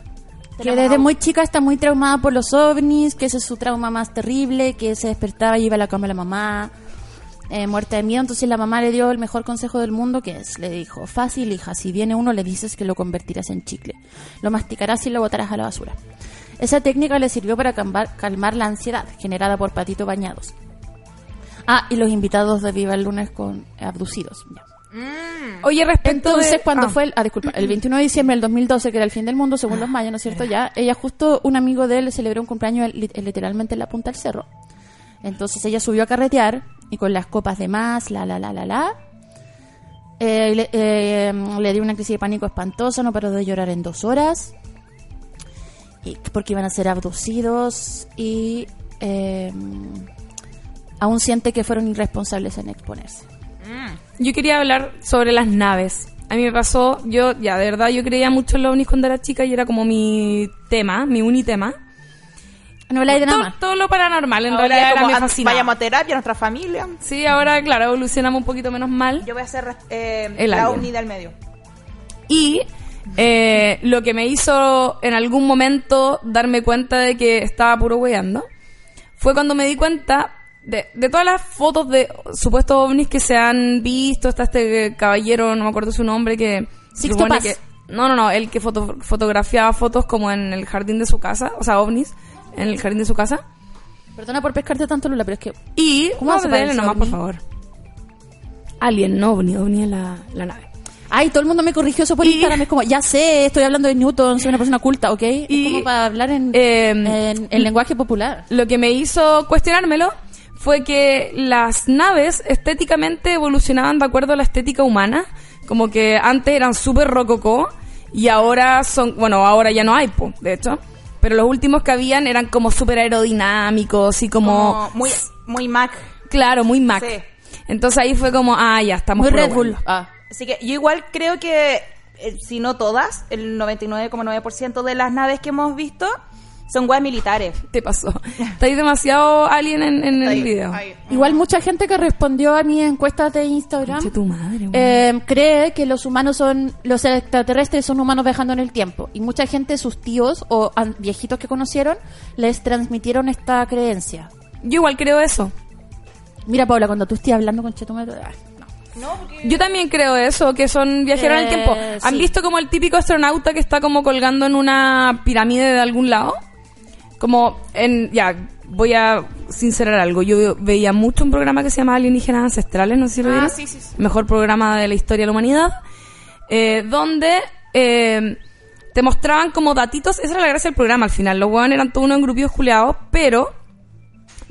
que desde muy chica está muy traumada por los ovnis, que ese es su trauma más terrible, que se despertaba y iba a la cama de la mamá, eh, muerta de miedo. Entonces la mamá le dio el mejor consejo del mundo, que es, le dijo, fácil hija, si viene uno le dices que lo convertirás en chicle, lo masticarás y lo botarás a la basura. Esa técnica le sirvió para calmar, calmar la ansiedad generada por patitos bañados. Ah, y los invitados de Viva el Lunes con abducidos. ya. Oye, respecto Entonces, de- cuando ah. fue el, ah, disculpa, el 21 de diciembre del 2012, que era el fin del mundo, según los mayas, ¿no es cierto? Ya, ella justo, un amigo de él le celebró un cumpleaños li- literalmente en la punta del cerro. Entonces ella subió a carretear y con las copas de más, la, la, la, la, la. eh, le, eh, le dio una crisis de pánico espantosa, no paró de llorar en dos horas. Y, porque iban a ser abducidos y eh, aún siente que fueron irresponsables en exponerse. Yo quería hablar sobre las naves. A mí me pasó, yo, ya, de verdad, yo creía mucho en los ovnis cuando era chica y era como mi tema, mi unitema. No habláis de nada Todo, más. todo lo paranormal, en Ahora realidad era, como, me fascinaba. vayamos a terapia, nuestra familia. Sí, ahora, claro, evolucionamos un poquito menos mal. Yo voy a hacer eh, El la alien. ovni del medio. Y eh, lo que me hizo en algún momento darme cuenta de que estaba puro weando fue cuando me di cuenta de, de todas las fotos de supuestos ovnis que se han visto. Está este caballero, no me acuerdo su nombre, que. Sixto Paz. que- no, no, no, el que foto- fotografiaba fotos como en el jardín de su casa, o sea, ovnis, en el jardín de su casa. Perdona por pescarte tanto, Lula, pero es que Y. ¿Cómo se nomás, por favor. Alien, no ovni, ovni es la, la nave. Ay, todo el mundo me corrigió eso por Y- Instagram. Es como, ya sé, estoy hablando de Newton, soy una persona culta, ¿ok? Y- es como para hablar en, Eh, en, en lenguaje popular. lo que me hizo cuestionármelo fue que las naves estéticamente evolucionaban de acuerdo a la estética humana. Como que antes eran súper rococó y ahora son, bueno, ahora ya no hay, po, de hecho. Pero los últimos que habían eran como súper aerodinámicos y como, Como muy, muy Mac. claro, muy Mac. Sí. Entonces ahí fue como, ah, ya estamos Muy Red Bull. bueno. Ah. Así que yo igual creo que, eh, si no todas, el 99,9% de las naves que hemos visto son weas militares. ¿Qué pasó? Estáis demasiado alien en, en el video. Igual mucha gente que respondió a mis encuestas de Instagram Conche tu madre, eh, cree que los humanos son, los extraterrestres son humanos viajando en el tiempo. Y mucha gente, sus tíos o viejitos que conocieron, les transmitieron esta creencia. Yo igual creo eso. Mira, Paula, cuando tú estés hablando con Chetumal, ay, no. Yo también creo eso, que son viajeros en el Eh, tiempo. ¿Han sí. visto como el típico astronauta que está como colgando en una pirámide de algún lado? Como en... Ya, voy a sincerar algo. Yo veía mucho un programa que se llama Alienígenas Ancestrales, no sé si lo Ah, sí, sí, sí. Mejor programa de la historia de la humanidad. eh, donde... eh, te mostraban como datitos, esa era la gracia del programa al final, los huevones eran todos unos grupillos culeados, pero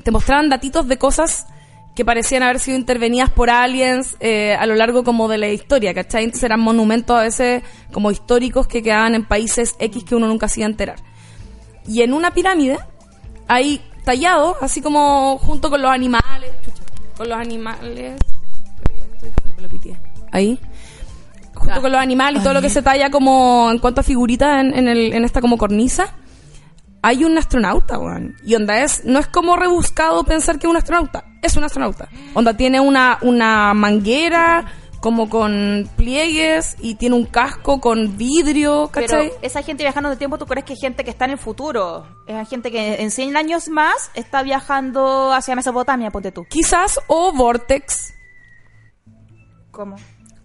te mostraban datitos de cosas que parecían haber sido intervenidas por aliens eh, a lo largo como de la historia, ¿cachai? Entonces eran monumentos a veces como históricos que quedaban en países X que uno nunca se iba a enterar. Y en una pirámide hay tallado, así como junto con los animales, con los animales, ahí, junto con los animales y todo lo que se talla como en cuanto a figuritas en, en, el- en esta como cornisa, hay un astronauta, weón. Y onda es, no es como rebuscado pensar que es un astronauta, es un astronauta. Onda tiene una, una manguera, como con pliegues, y tiene un casco con vidrio, Pero ¿cachai? esa gente viajando el tiempo, ¿tú crees que es gente que está en el futuro? Es gente que en 100 años más está viajando hacia Mesopotamia, ponte tú. Quizás, o Vortex. ¿Cómo?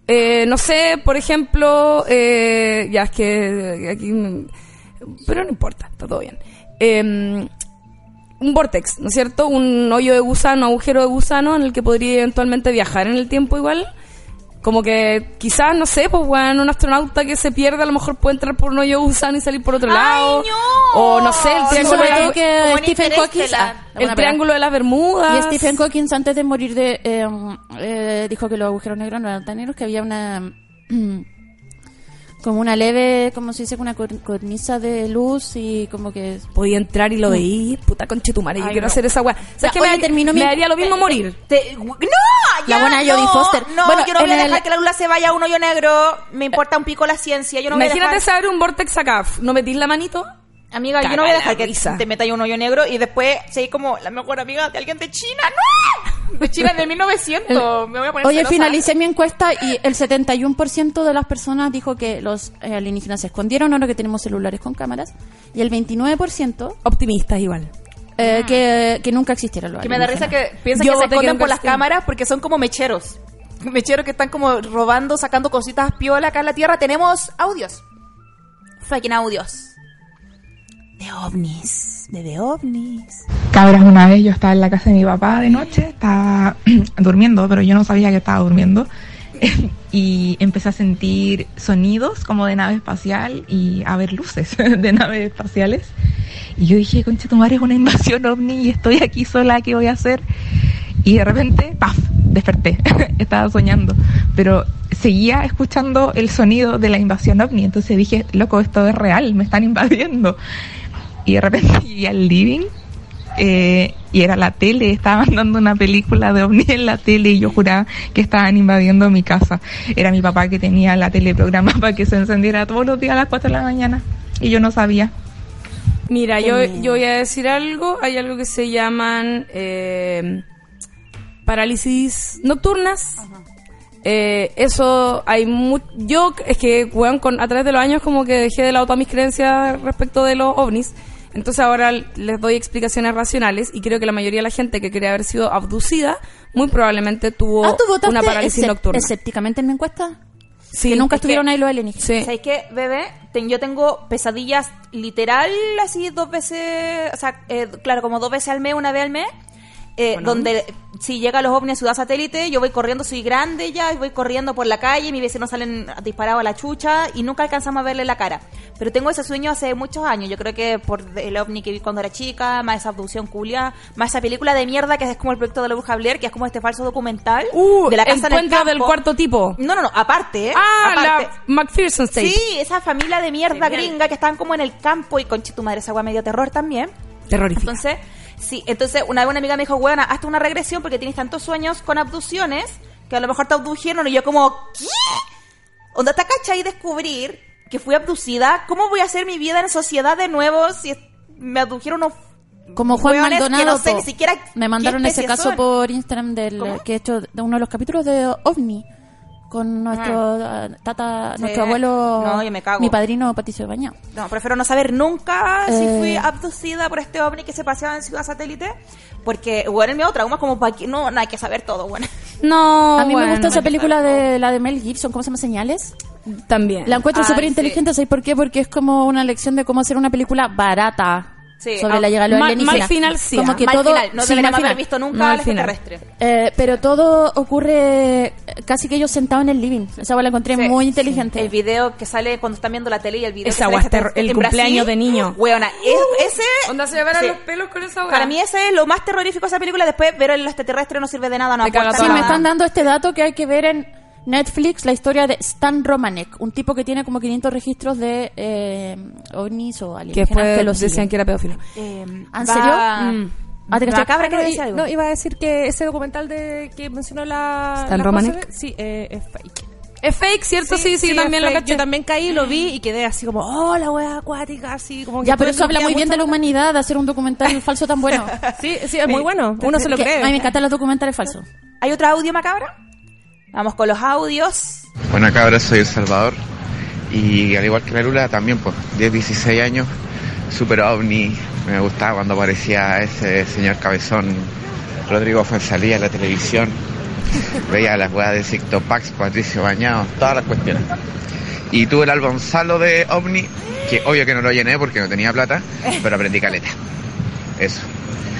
Eh, no sé, por ejemplo, eh, ya es que aquí... me- Pero no importa, está todo bien. Eh, un vortex, ¿no es cierto? Un hoyo de gusano, agujero de gusano en el que podría eventualmente viajar en el tiempo igual. Como que quizás, no sé, pues bueno, un astronauta que se pierde a lo mejor puede entrar por un hoyo gusano y salir por otro ¡Ay, lado. no! O no sé, el triángulo, de, la- que Stephen Hawking Interestelar. ah, el triángulo de las Bermudas. Y Stephen Hawking antes de morir de eh, eh, dijo que los agujeros negros no eran tan negros, que había una como una leve, como se dice, una cor- cornisa de luz y como que Podía entrar y lo veía, puta conchetumare, yo Ay, quiero no. hacer esa weá. ¿Sabes qué? oye, me, daría- terminó me mi- daría lo mismo morir. Te- ¡No! La ya, buena Jodie no, Foster. No, Bueno, yo no voy a dejar el- que la luna se vaya a un hoyo negro. Me importa un pico la ciencia. Yo no voy a Imagínate dejar... saber un vortex acá. ¿No metís la manito? Amiga, yo no voy a la dejar que risa. te en un hoyo negro y después seguir como la mejor amiga de alguien de China. ¡No! De China de 1900. Me voy a poner Oye, celosa. finalicé mi encuesta y el 71% de las personas dijo que los eh, alienígenas se escondieron ahora que tenemos celulares con cámaras y el 29% Optimistas igual. eh, que, que nunca existieron los Que me da risa que piensan Yo que se que esconden por las cámaras porque son como mecheros. Mecheros que están como robando, sacando cositas piola acá en la Tierra. Tenemos audios. Fucking audios. De ovnis. De, de ovnis. Cabras, una vez yo estaba en la casa de mi papá de noche, estaba durmiendo, pero yo no sabía que estaba durmiendo. y empecé a sentir sonidos como de nave espacial y a ver luces de naves espaciales. Y yo dije, concha, tu madre es una invasión ovni y estoy aquí sola, ¿qué voy a hacer? Y de repente, ¡paf! desperté. Estaba soñando. Pero seguía escuchando el sonido de la invasión ovni. Entonces dije, loco, esto es real, me están invadiendo. Y de repente llegué al living eh, y era la tele, estaban dando una película de ovni en la tele y yo juraba que estaban invadiendo mi casa. Era mi papá que tenía la tele programada para que se encendiera todos los días a las 4 de la mañana y yo no sabía. Mira, yo, yo voy a decir algo. Hay algo que se llaman eh, parálisis nocturnas. Eh, eso hay mu yo es que weón, con a través de los años como que dejé de lado todas mis creencias respecto de los ovnis entonces ahora les doy explicaciones racionales y creo que la mayoría de la gente que cree haber sido abducida muy probablemente tuvo Ah, ¿tú votaste una parálisis nocturna escépticamente en mi encuesta? sí que nunca es que- estuvieron ahí los alienígenas. sí ¿Sabes qué, bebé? Ten- yo tengo pesadillas literal, así dos veces, o sea, eh, claro, como dos veces al mes, una vez al mes, eh, donde si llega los ovnis a Ciudad Satélite, yo voy corriendo, soy grande ya, y voy corriendo por la calle, mis vecinos salen disparados a la chucha y nunca alcanzamos a verle la cara. Pero tengo ese sueño hace muchos años, yo creo que por el ovni que vi cuando era chica, más esa abducción culia, más esa película de mierda que es como el proyecto de la bruja Blair, que es como este falso documental uh, de la casa en el del cuarto tipo No, no, no, aparte, ¿eh? ah aparte. la McPherson State Sí, esa familia de mierda Genial. gringa que estaban como en el campo y con tu madre esa agua medio terror también. terrorífica Entonces, sí, entonces una vez una amiga me dijo, bueno, hazte una regresión porque tienes tantos sueños con abducciones que a lo mejor te abdujeron y yo como, ¿qué? Onda, te cachai descubrir que fui abducida, ¿cómo voy a hacer mi vida en sociedad de nuevo si me abdujeron unos Como Juan hueones que Maldonado. no sé ni siquiera me mandaron ese caso son? por Instagram del ¿Cómo? que he hecho de uno de los capítulos de OVNI con nuestro ah, tata, Sí. nuestro abuelo, No, yo me cago. mi padrino Patricio de Bañado. No, prefiero no saber nunca si Eh. fui abducida por este ovni que se paseaba en Ciudad Satélite. Porque, bueno, el mío trauma como para que no, no hay que saber todo, bueno. no a mí me gusta esa película de la de Mel Gibson, ¿cómo se llama? Señales. también La encuentro Ay, súper sí. inteligente, ¿sabes por qué? Porque es como una lección de cómo hacer una película barata Sí, sobre ah, la llegada de los mal- alienígenas. mal final sí, Como ah. que Mal todo, final, no sí, deberíamos haber visto nunca al extraterrestre. Eh, pero todo ocurre eh, casi que ellos sentados en el living. Esa la encontré Sí, muy sí. inteligente. El video que sale cuando están viendo la tele y el video Esa que sale terror- el cumpleaños Brasil, de niño. Weona, es- ese... Onda se sí. los pelos con esa weá. Para mí ese es lo más terrorífico de esa película. Después ver el extraterrestre no sirve de nada, no Sí, me están dando este dato que hay que ver en Netflix, la historia de Stan Romanek, un tipo que tiene como 500 registros de eh, ovnis o que alienígenas después que lo decían siguen. que era pedófilo. Eh, ¿En va- serio? Mm. Ah, ¿te va cabra que No, decía i- algo. no, iba a decir que ese documental de que mencionó la, ¿Stan la Romanek? Sí, eh, es fake. Es fake, ¿cierto? Sí, sí, yo también es lo caché. Yo también caí lo vi y quedé así como, oh, la wea acuática, así como que Ya, pero eso habla muy bien de la humanidad, de hacer un documental falso tan bueno. Sí, sí, es muy bueno. Uno se lo Que cree. A mí me encantan los documentales falsos. ¿Hay otro audio macabra? Vamos con los audios. Buena cabra, soy El Salvador. Y al igual que la Lula, también, pues, 10, 16 años, super ovni. Me gustaba cuando aparecía ese señor cabezón, Rodrigo Fuenzalía en la televisión. Veía las weas de Sicto Pax, Patricio Bañado, todas las cuestiones. Y tuve el álbum Salo de ovni, que obvio que no lo llené porque no tenía plata, pero aprendí caleta. Eso.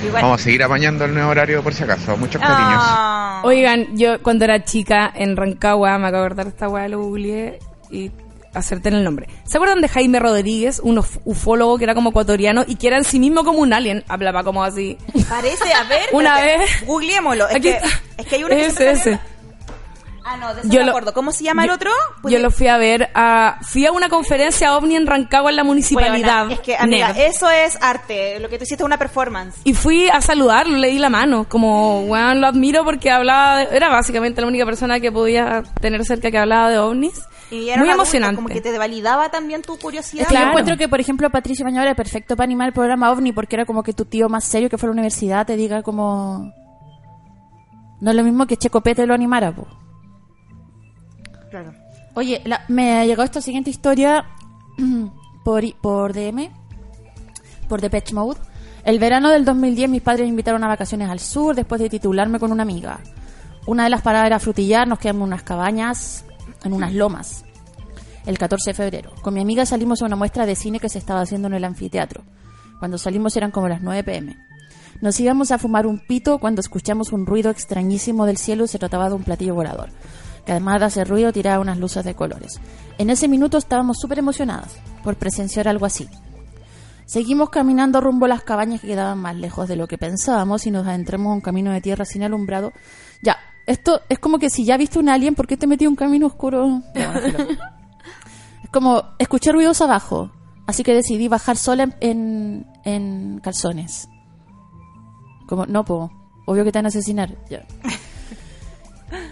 Igual. Vamos a seguir apañando el nuevo horario por si acaso. Muchos cariños. Ah. Oigan, yo cuando era chica en Rancagua, me acabo de acordar esta weá, lo googleé y acerté en el nombre. ¿Se acuerdan de Jaime Rodríguez, un uf- ufólogo que era como ecuatoriano y que era en sí mismo como un alien? Hablaba como así. Parece, a ver. Una vez- Googleémoslo. Es Aquí que, está. es que hay uno que Ese, Ah, no, de eso Yo me lo- acuerdo. ¿Cómo se llama el otro? Pues Yo lo fui a ver a... Fui a una conferencia OVNI en Rancagua en la municipalidad. Es que, amiga, Nerd. eso es arte. Lo que tú hiciste es una performance. Y fui a saludarlo, le di la mano, como, weón, lo admiro porque hablaba, de- era básicamente la única persona que podía tener cerca que hablaba de ovnis. Y era Muy emocionante. Como que te validaba también tu curiosidad. Es que Claro. yo encuentro que, por ejemplo, Patricio Bañora era perfecto para animar el programa OVNI porque era como que tu tío más serio que fue a la universidad te diga como... No es lo mismo que Checopete lo animara, po. Claro. Oye, la- me llegó esta siguiente historia por, por DM, por Depeche Mode. El verano del 2010 mis padres me invitaron a vacaciones al sur después de titularme con una amiga. Una de las paradas era frutillar, nos quedamos en unas cabañas, en unas lomas, el 14 de febrero. Con mi amiga salimos a una muestra de cine que se estaba haciendo en el anfiteatro. Cuando salimos eran como las 9 pm. Nos íbamos a fumar un pito cuando escuchamos un ruido extrañísimo del cielo y se trataba de un platillo volador, que además de hacer ruido tiraba unas luces de colores. En ese minuto estábamos súper emocionadas por presenciar algo así. Seguimos caminando rumbo a las cabañas que quedaban más lejos de lo que pensábamos y nos adentramos a un camino de tierra sin alumbrado. Ya, esto es como que si ya viste un alien, ¿por qué te metí un camino oscuro? Filo. es como escuché ruidos abajo, así que decidí bajar sola en, en, en calzones. Como, no, po, obvio que te van a asesinar. Ya.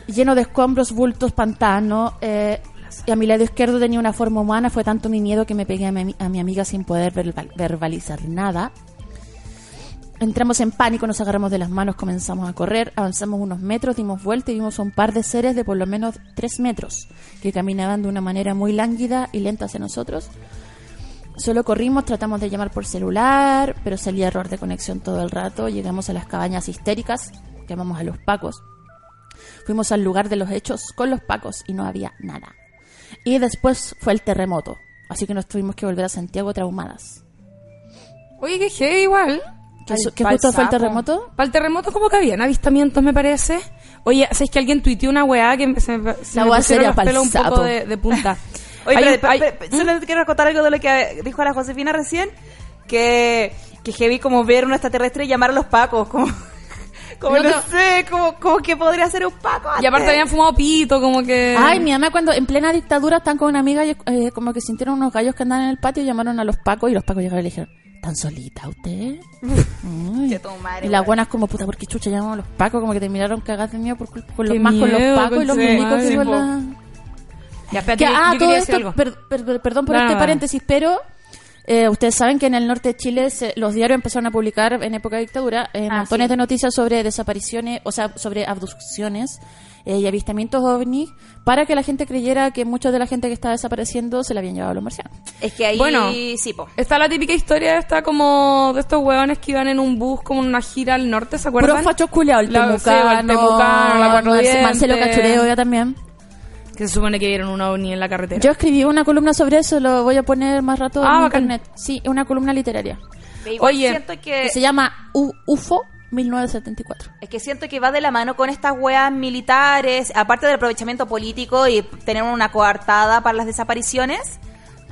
Lleno de escombros, bultos, pantanos. eh, y a mi lado izquierdo tenía una forma humana. Fue tanto mi miedo que me pegué a mi, a mi amiga sin poder verbal- verbalizar nada. Entramos en pánico, nos agarramos de las manos, comenzamos a correr, avanzamos unos metros, dimos vuelta y vimos a un par de seres de por lo menos tres metros que caminaban de una manera muy lánguida y lenta hacia nosotros. Solo corrimos, tratamos de llamar por celular, pero salía error de conexión todo el rato. Llegamos a las cabañas histéricas, llamamos a los pacos. Fuimos al lugar de los hechos con los pacos y no había nada. Y después fue el terremoto, así que nos tuvimos que volver a Santiago traumadas. Oye, que heavy igual. ¿Que, su- que justo fue el terremoto? Para el terremoto como que habían avistamientos, me parece. Oye, ¿sabes que alguien tuiteó una weá que se me, se La me pusieron los pelos un poco de, de punta? Oye, Hay pero, un- pero- hay- pero- solo quiero contar algo de lo que dijo la Josefina recién, que, que heavy como ver un extraterrestre y llamar a los pacos, como, como No, no, sé, como, como que podría ser un paco. y aparte antes. habían fumado pito, como que... Ay, mi mamá cuando en plena dictadura están con una amiga y eh, como que sintieron unos gallos que andaban en el patio y llamaron a los pacos y los pacos llegaron y le dijeron, ¿tan solita usted? Ay. Que tu madre, y las buenas como, puta, ¿por qué chucha llamamos a los pacos? Como que te miraron cagadas de miedo por, por los más con los pacos y los milicos que con la... Ya, espérate, Que, yo- ah, yo todo quería decir esto, algo. per- per- per- perdón por No, este no, no. paréntesis, pero eh, ustedes saben que en el norte de Chile se- los diarios empezaron a publicar en época de dictadura eh, Ah, montones sí. de noticias sobre desapariciones, o sea, sobre abducciones eh, y avistamientos ovnis para que la gente creyera que mucha de la gente que estaba desapareciendo se la habían llevado a los marcianos. Es que ahí, Bueno. sí, po. Está la típica historia esta como de estos hueones que iban en un bus como en una gira al norte, ¿se acuerdan? Puros fachos culiados, el La- sí, el Temucano, la. Marcelo Cachureo ya también. Que se supone que vieron un ovni en la carretera. Yo escribí una columna sobre eso, lo voy a poner más rato Ah, en bacán. internet. Sí, una columna literaria. Oye, siento que, Que se llama U- UFO 1974. es que siento que va de la mano con estas weas militares, aparte del aprovechamiento político y tener una coartada para las desapariciones,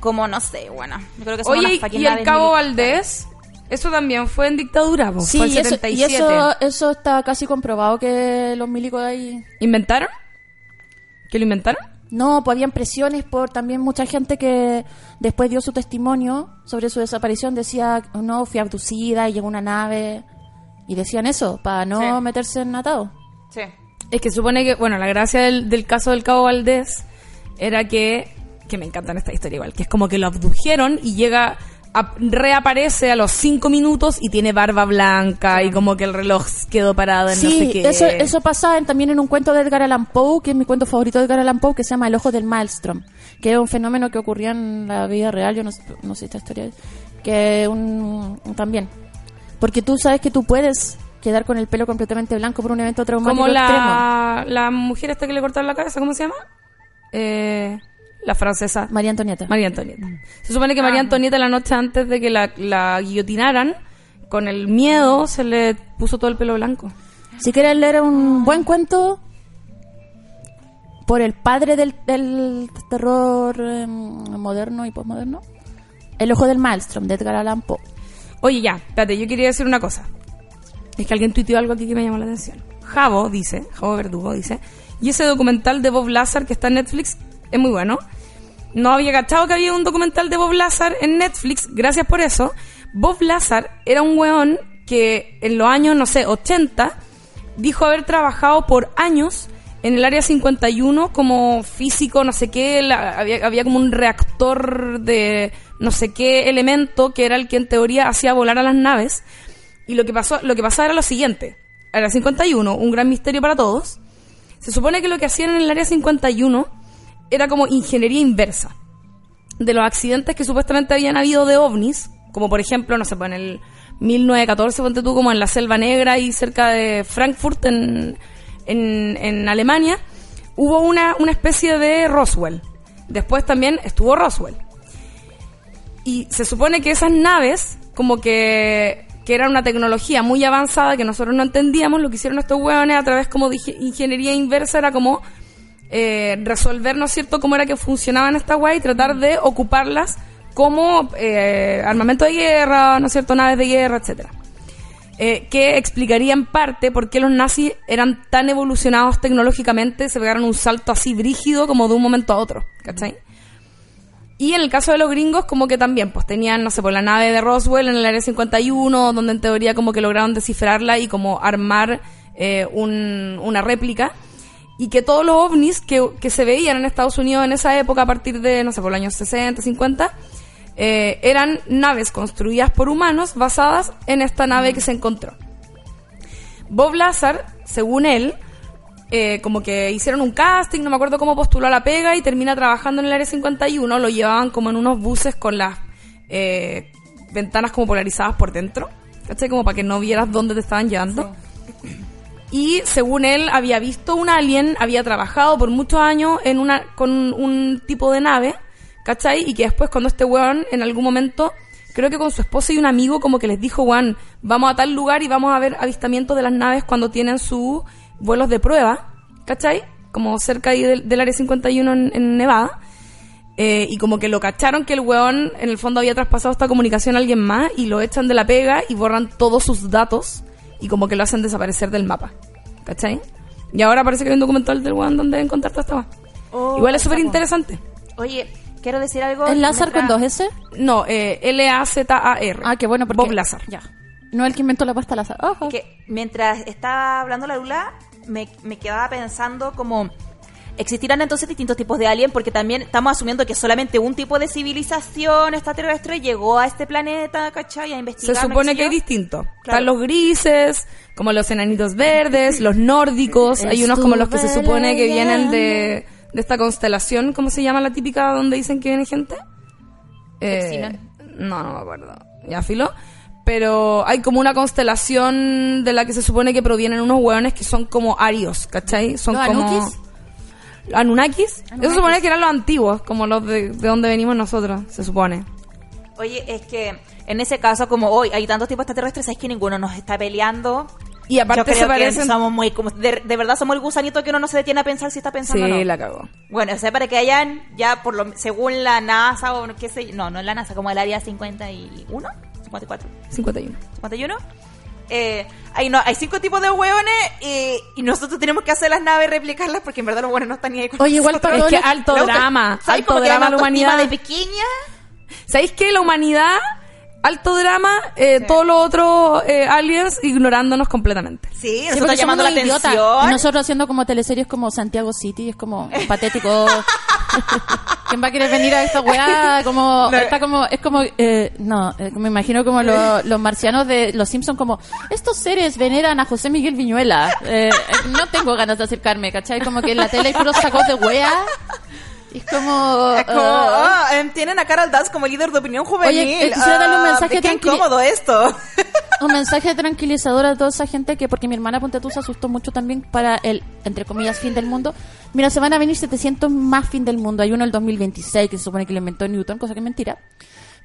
como no sé, bueno, yo creo que son Oye, unas y el Cabo. Valdés, eso también fue en dictadura, po, Sí, fue el y eso, 77. y eso, eso está casi comprobado que los milicos de ahí... ¿Inventaron? ¿Que lo inventaron? No, pues habían presiones por también mucha gente que después dio su testimonio sobre su desaparición. Decía, no, fui abducida y llegó una nave. Y decían eso, para no Sí. meterse en atado. Sí. Es que supone que, bueno, la gracia del, del caso del Cabo Valdés era que, que me encantan esta historia igual, que es como que lo abdujeron y llega, reaparece a los cinco minutos y tiene barba blanca y como que el reloj quedó parado en no Sí, sé qué. eso, eso pasa en- también en un cuento de Edgar Allan Poe, que es mi cuento favorito de Edgar Allan Poe, que se llama El Ojo del Maelstrom, que es un fenómeno que ocurría en la vida real, yo no, sé- no sé esta historia, que un, un- también. Porque tú sabes que tú puedes quedar con el pelo completamente blanco por un evento traumático Como extremo. la, la mujer esta que le cortaron la cabeza, ¿cómo se llama? Eh, la francesa. María Antonieta. María Antonieta. Se supone que María Antonieta la noche antes de que la, la guillotinaran con el miedo se le puso todo el pelo blanco. Si quieres leer un buen cuento por el padre del, del terror eh, moderno y posmoderno, El ojo del maelstrom de Edgar Allan Poe. Oye, ya, espérate, yo quería decir una cosa. Es que alguien tuiteó algo aquí que me llamó la atención. Javo dice, Javo Verdugo dice, y ese documental de Bob Lazar que está en Netflix es muy bueno. No había cachado que había un documental de Bob Lazar en Netflix, gracias por eso. Bob Lazar era un weón que en los años, no sé, 80, dijo haber trabajado por años en el área 51 como físico, no sé qué, había, había como un reactor de no sé qué elemento que era el que en teoría hacía volar a las naves. Y lo que pasó, lo que pasaba era lo siguiente. Área 51, un gran misterio para todos. Se supone que lo que hacían en el área 51 era como ingeniería inversa. De los accidentes que supuestamente habían habido de ovnis, como por ejemplo, no sé, pues en el 1914, ponte tú como en la Selva Negra y cerca de Frankfurt en, en, Alemania, hubo una, una especie de Roswell. Después también estuvo Roswell. Y se supone que esas naves, como que, que eran una tecnología muy avanzada que nosotros no entendíamos, lo que hicieron estos hueones a través como de ing- ingeniería inversa era como eh, resolver, ¿no es cierto?, cómo era que funcionaban estas weas y tratar de ocuparlas como eh, armamento de guerra, ¿no es cierto?, naves de guerra, etcétera. Eh, que explicaría en parte por qué los nazis eran tan evolucionados tecnológicamente, se pegaron un salto así brígido como de un momento a otro, ¿cachai? Y en el caso de los gringos, como que también, pues tenían, no sé, por la nave de Roswell en el área 51, donde en teoría como que lograron descifrarla y como armar un- una réplica. Y que todos los ovnis que, que se veían en Estados Unidos en esa época, a partir de, no sé, por los años 60, 50, eh, eran naves construidas por humanos basadas en esta nave que se encontró. Bob Lazar, según él, eh, como que hicieron un casting, no me acuerdo cómo postuló a la pega y termina trabajando en el área 51, lo llevaban como en unos buses con las eh, ventanas como polarizadas por dentro, ¿cachai? Como para que no vieras dónde te estaban llevando. Y según él había visto un alien, había trabajado por muchos años en una con un tipo de nave, ¿cachai? Y que después cuando este weón en algún momento, creo que con su esposa y un amigo como que les dijo, weón, vamos a tal lugar y vamos a ver avistamientos de las naves cuando tienen sus vuelos de prueba, ¿cachai? Como cerca ahí del, del área 51 en, en Nevada. Eh, y como que lo cacharon que el weón en el fondo había traspasado esta comunicación a alguien más y lo echan de la pega y borran todos sus datos y como que lo hacen desaparecer del mapa. ¿Cachai? Y ahora parece que hay un documental del weón donde encontrar toda esta. Oh, Igual es súper interesante. Oye, quiero decir algo. ¿Es Lázar con dos S? No, eh, L-A-Z-A-R. Ah, qué bueno, porque... Bob Lazar. Ya. No el que inventó la pasta Lázaro. Ojo. que mientras estaba hablando la Lula, me, me quedaba pensando como existirán entonces distintos tipos de alien porque también estamos asumiendo que solamente un tipo de civilización extraterrestre llegó a este planeta, ¿cachai? A Se investigar. supone que hay distintos. Claro. Están los grises, como los enanitos verdes, los nórdicos. Hay unos como los que se supone que vienen de, de esta constelación. ¿Cómo se llama la típica donde dicen que viene gente? Eh, no, no me acuerdo. Ya filo. Pero hay como una constelación de la que se supone que provienen unos hueones que son como arios, ¿cachai? Son ¿Los como... Anunnakis? ¿Anunnakis? Eso se supone que eran los antiguos, como los de, de donde venimos nosotros, se supone. Oye, es que en ese caso, como hoy hay tantos tipos extraterrestres, es que ninguno nos está peleando. Y aparte Yo creo se parecen... que somos muy como de, de verdad somos el gusanito que uno no se detiene a pensar si está pensando Sí, o no. la cagó. Bueno, o sea, para que hayan ya por lo según la NASA o qué sé, no, no es la NASA, como el área 51, 54, 51. 51. Eh, hay, no, hay cinco tipos de hueones eh, y nosotros tenemos que hacer las naves replicarlas porque en verdad los hueones no están ni ahí con Oye, igual para Es que alto drama, ¿sabes alto drama la humanidad. de pequeña? ¿Sabéis qué? La humanidad, alto drama, eh, todos los otros eh, aliens ignorándonos completamente. Sí, Sí, nosotros porque llamando la atención. Y nosotros haciendo como teleseries como Santiago City, es como patético. ¿Quién va a querer venir a esta weá? Como, está como, es como, eh, no, eh, me imagino como lo- los marcianos de Los Simpson como, estos seres veneran a José Miguel Viñuela. Eh, no tengo ganas de acercarme, ¿cachai? Como que en la tele hay puros sacos de weá. Es como... Es como, ah, ah, em, tienen a Carol Dance como líder de opinión juvenil. Oye, quisiera darle un Ah, mensaje de qué incómodo esto. un mensaje tranquilizador a toda esa gente que porque mi hermana Ponte se asustó mucho también para el entre comillas fin del mundo mira se van a venir 700 más fin del mundo hay uno el 2026 que se supone que lo inventó Newton cosa que es mentira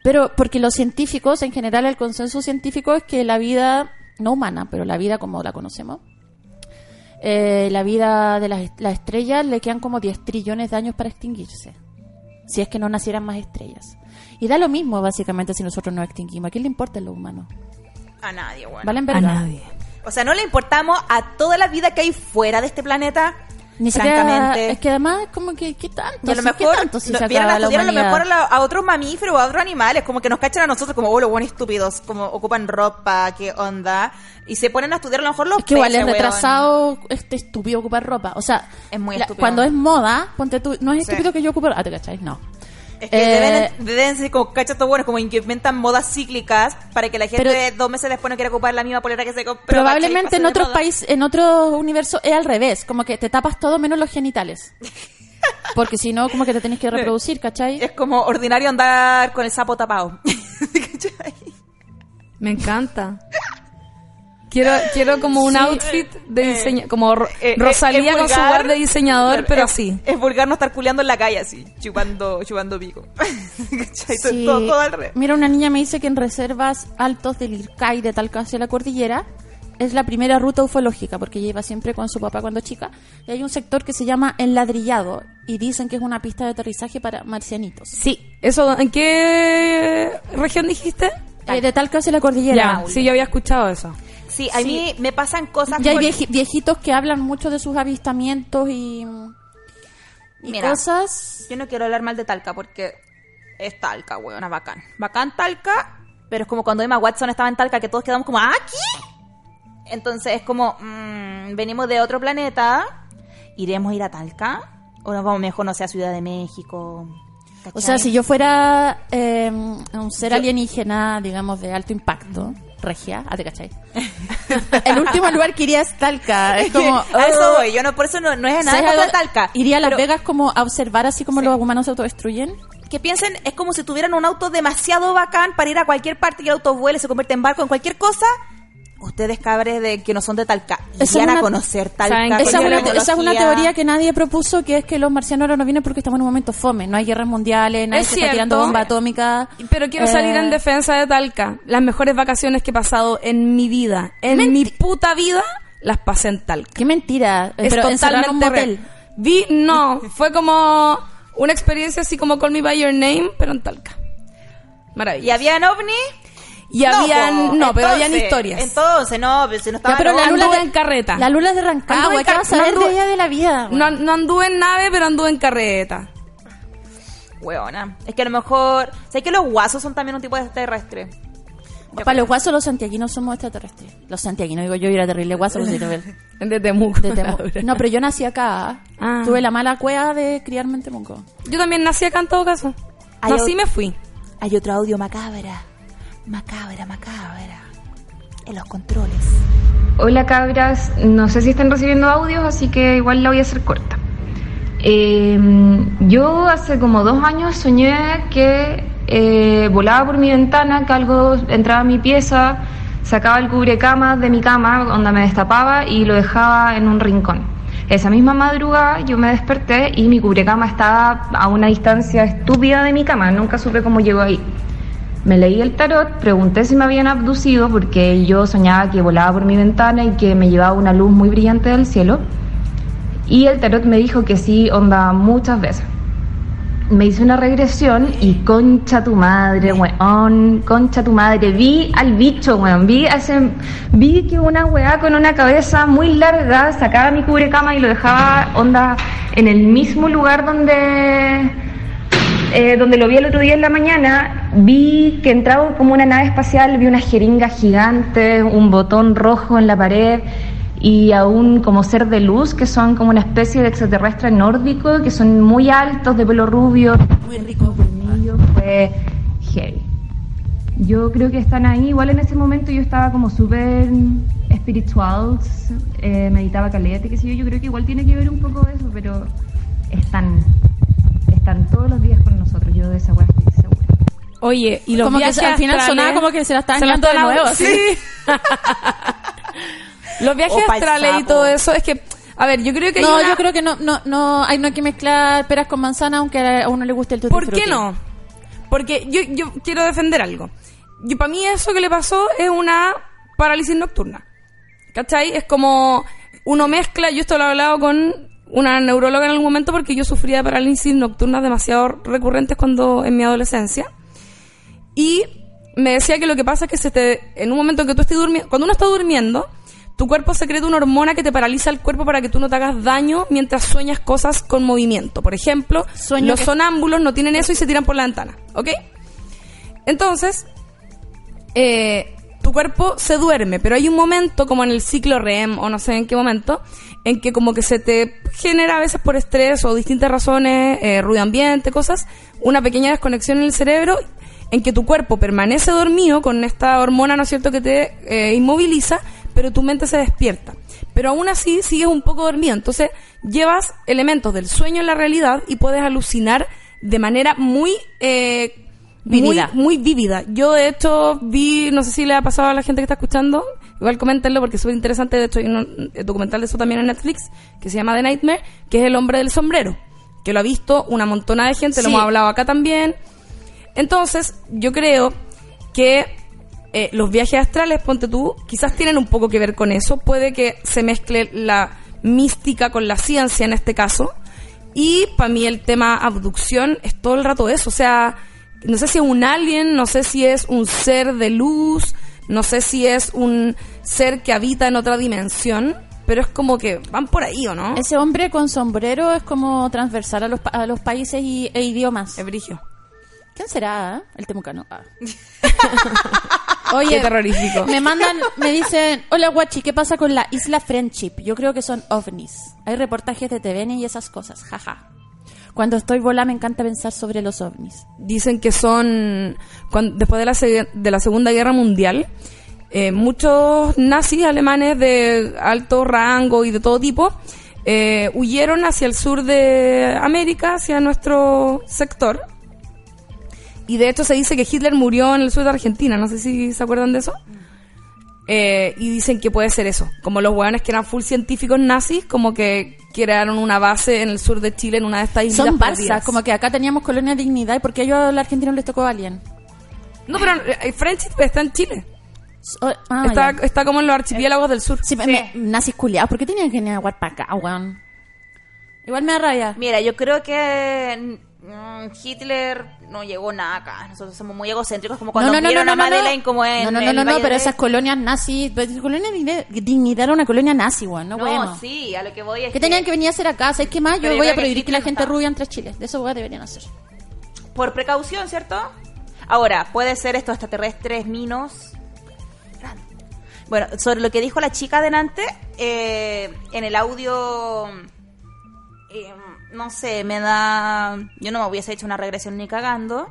Pero porque los científicos, en general, el consenso científico es que la vida, no humana, pero la vida como la conocemos, eh, la vida de las, las estrellas le quedan como 10 trillones de años para extinguirse. Si es que no nacieran más estrellas. Y da lo mismo, básicamente, si nosotros nos extinguimos. ¿A quién le importa lo humano? A nadie, weón. ¿Valen A nadie. O sea, no le importamos a toda la vida que hay fuera de este planeta. Ni siquiera, francamente. es que además es como que, ¿qué tanto? Y a lo Sí, ¿qué mejor tanto si se a la a lo mejor a, la- a otros mamíferos o a otros animales, como que nos cachan a nosotros como, oh, los buenos estúpidos, como ocupan ropa, qué onda, y se ponen a estudiar a lo mejor los Es que igual es weón. retrasado este estúpido ocupar ropa. O sea, Es muy estúpido. cuando es moda, ponte tú, no es Sí. estúpido que yo ocupe. Ah, te cachai, no. Es que Eh, deben, deben ser como cachas todos buenos, como que inventan modas cíclicas para que la gente Pero- dos meses después no quiera ocupar la misma polera que se compró. Probablemente en otros países, en otros universos es al revés, como que te tapas todo menos los genitales. Porque si no, como que te tenés que reproducir, ¿cachai? Es como ordinario andar con el sapo tapado. ¿Cachai? Me encanta. Quiero, quiero como un Sí, outfit de diseño, como Ro- Eh, eh, Rosalía es con su vulgar, web de diseñador, pero es- así. Es vulgar no estar culeando en la calle así, chupando, chupando pico. Sí. Todo, todo al revés. Mira, una niña me dice que en reservas altos del IRCAI de Talca hacia la cordillera es la primera ruta ufológica, porque ella iba siempre con su papá cuando chica. Y hay un sector que se llama El Ladrillado y dicen que es una pista de aterrizaje para marcianitos. Sí. ¿Eso en qué región dijiste? Eh, de Talca hacia la cordillera. Ya, sí, yo había escuchado eso. Sí, a mí me pasan cosas Ya hay viejitos que hablan mucho de sus avistamientos y, y Mira. cosas. Yo no quiero hablar mal de Talca porque es Talca, weona, bacán. Bacán Talca, pero es como cuando Emma Watson estaba en Talca que todos quedamos como, ¿ah, aquí? Entonces es como, mm, venimos de otro planeta, ¿iremos a ir a Talca? ¿O nos vamos mejor, no sé, a Ciudad de México? O sea, si yo fuera eh, un ser alienígena, digamos, de alto impacto, regia, ah, te cachai. El último lugar que iría es Talca. Es como. a eso oh. voy, yo no, por eso no, no es nada. Iría a Las pero Vegas como a observar así como los humanos se autodestruyen. Que piensen, es como si tuvieran un auto demasiado bacán para ir a cualquier parte y el auto vuele, se convierte en barco, en cualquier cosa. Ustedes, cabres de que no son de Talca, Esa es irían a una- conocer Talca. Esa es, una, esa es una tecnología. teoría que nadie propuso, que es que los marcianos ahora no vienen porque estamos en un momento fome. No hay guerras mundiales, nadie Es se está cierto. tirando bomba atómica. Pero quiero salir Eh, en defensa de Talca. Las mejores vacaciones que he pasado en mi vida, en mi puta vida, las pasé en Talca. Qué mentira. Es pero en un totalmente motel. real. Vi, no, fue como una experiencia así como Call Me By Your Name, pero en Talca. ¿Y Maravilloso. habían ovni? Y habían, po, no, pero habían historias. Entonces, no, pero si no estaba Ya, pero la Anduve lula de, en carreta. La lula de Rancagua, Anduve en ¿qué car- vas a no ver de anduve- ella de la vida? No, no anduve en nave, pero anduve en carreta. Weona. Es que a lo mejor. ¿Sabes que los guasos son también un tipo de extraterrestre? Para los guasos, los santiaguinos somos extraterrestres. Los santiaguinos, digo yo, era terrible guaso, los de De Temuco. de Temuco. No, pero yo nací acá. Ah. Tuve la mala cueva de criarme en Temuco. Yo también nací acá en todo caso. Nací y ot- me fui. Hay otro audio macabra. Macabra, macabra. En los controles. Hola cabras, no sé si están recibiendo audios, así que igual la voy a hacer corta. Eh, yo hace como dos años soñé que eh, volaba por mi ventana, que algo entraba a mi pieza, sacaba el cubrecamas de mi cama, donde me destapaba y lo dejaba en un rincón. Esa misma madrugada yo me desperté y mi cubrecama estaba a una distancia estúpida de mi cama, nunca supe cómo llegó ahí. Me leí el tarot, pregunté si me habían abducido porque yo soñaba que volaba por mi ventana y que me llevaba una luz muy brillante del cielo. Y el tarot me dijo que sí, onda, muchas veces. Me hice una regresión y concha tu madre, weón, concha tu madre. Vi al bicho, weón, vi, a ese, vi que una weá con una cabeza muy larga sacaba mi cubrecama y lo dejaba, onda, en el mismo lugar donde eh, donde lo vi el otro día en la mañana, vi que entraba como una nave espacial, vi una jeringa gigante, un botón rojo en la pared y a un como ser de luz que son como una especie de extraterrestre nórdico, que son muy altos, de pelo rubio, muy rico, fue heavy. Yo creo que están ahí, igual en ese momento yo estaba como súper espiritual, eh, meditaba caleta, qué sé yo, yo creo que igual tiene que ver un poco eso, pero están, están todos los días con nosotros, yo de esa weá estoy segura. Oye, y los Como que viajes al final astrales- sonaba como que se la estaban llevando de nuevo, Sí. los viajes O pa'l astrales y todo eso, es que, a ver, yo creo que hay No, una- yo creo que no, no, no, hay, no hay que mezclar peras con manzana, aunque a uno le guste el tutti ¿Por qué no? Porque yo, yo quiero defender algo. Y para mí eso que le pasó es una parálisis nocturna. ¿Cachai? Es como uno mezcla, yo esto lo he hablado con una neuróloga en algún momento porque yo sufría de parálisis nocturnas demasiado recurrentes cuando en mi adolescencia. Y me decía que lo que pasa es que se te, en un momento en que tú estés durmiendo, cuando uno está durmiendo, tu cuerpo secreta una hormona que te paraliza el cuerpo para que tú no te hagas daño mientras sueñas cosas con movimiento. Por ejemplo, Sueño los que- sonámbulos no tienen eso y se tiran por la ventana, ¿ok? Entonces, eh, tu cuerpo se duerme, pero hay un momento, como en el ciclo REM, o no sé en qué momento, en que como que se te genera a veces por estrés o distintas razones, eh, ruido ambiente, cosas, una pequeña desconexión en el cerebro, en que tu cuerpo permanece dormido con esta hormona, ¿no es cierto?, que te eh, inmoviliza, pero tu mente se despierta. Pero aún así sigues un poco dormido, entonces llevas elementos del sueño en la realidad y puedes alucinar de manera muy... eh. Muy, muy vívida. Yo, de hecho, vi, no sé si le ha pasado a la gente que está escuchando, igual coméntenlo porque es súper interesante. De hecho, hay un eh, documental de eso también en Netflix que se llama The Nightmare, que es El hombre del sombrero, que lo ha visto una montona de gente, lo hemos hablado acá también. Entonces, yo creo que eh, los viajes astrales, ponte tú, quizás tienen un poco que ver con eso. Puede que se mezcle la mística con la ciencia en este caso. Y para mí el tema abducción es todo el rato eso. O sea, no sé si es un alien, no sé si es un ser de luz, no sé si es un ser que habita en otra dimensión, pero es como que van por ahí, ¿o no? Ese hombre con sombrero es como transversal a los, a los países y, e idiomas. Es brigio. ¿Quién será? ah? El temucano. Ah. Qué Oye, terrorífico. me mandan, me dicen, hola guachi, ¿qué pasa con la isla Friendship? Yo creo que son ovnis. Hay reportajes de TVN y esas cosas, jaja. Cuando estoy volada me encanta pensar sobre los ovnis. dicen que son después de la, de la Segunda Guerra Mundial eh, muchos nazis alemanes de alto rango y de todo tipo eh, huyeron hacia el sur de América hacia nuestro sector. Y de hecho se dice que Hitler murió en el sur de Argentina. No sé si se acuerdan de eso Eh, y dicen que puede ser eso como los hueones que eran full científicos nazis como que crearon una base en el sur de Chile en una de estas islas Son. Barça, como que acá teníamos colonia de dignidad y porque a ellos a los argentinos les tocó Alien. No, pero eh, Friendship está en Chile. Oh, ah, está, está como en los archipiélagos del sur. Sí, me- me- nazis culiados, ¿por qué tenían que venir a jugar para acá, weón? Igual me da rabia. Mira, yo creo que Hitler no llegó nada acá. Nosotros somos muy egocéntricos, como cuando vieron a Madeleine como en No, no, no, el no, no, pero de- esas colonias nazis, pues, colonia dignidad era una colonia nazi, no, No, sí, a lo que voy es ¿Qué tenían que venir a hacer acá? ¿Sabes qué más? Yo Pero voy a prohibir que la gente no rubia entre a Chile. De eso weón deberían hacer. Por precaución, ¿cierto? Ahora, puede ser estos extraterrestres minos. Bueno, sobre lo que dijo la chica delante, eh, en el audio, eh, no sé, me da... Yo no me hubiese hecho una regresión ni cagando.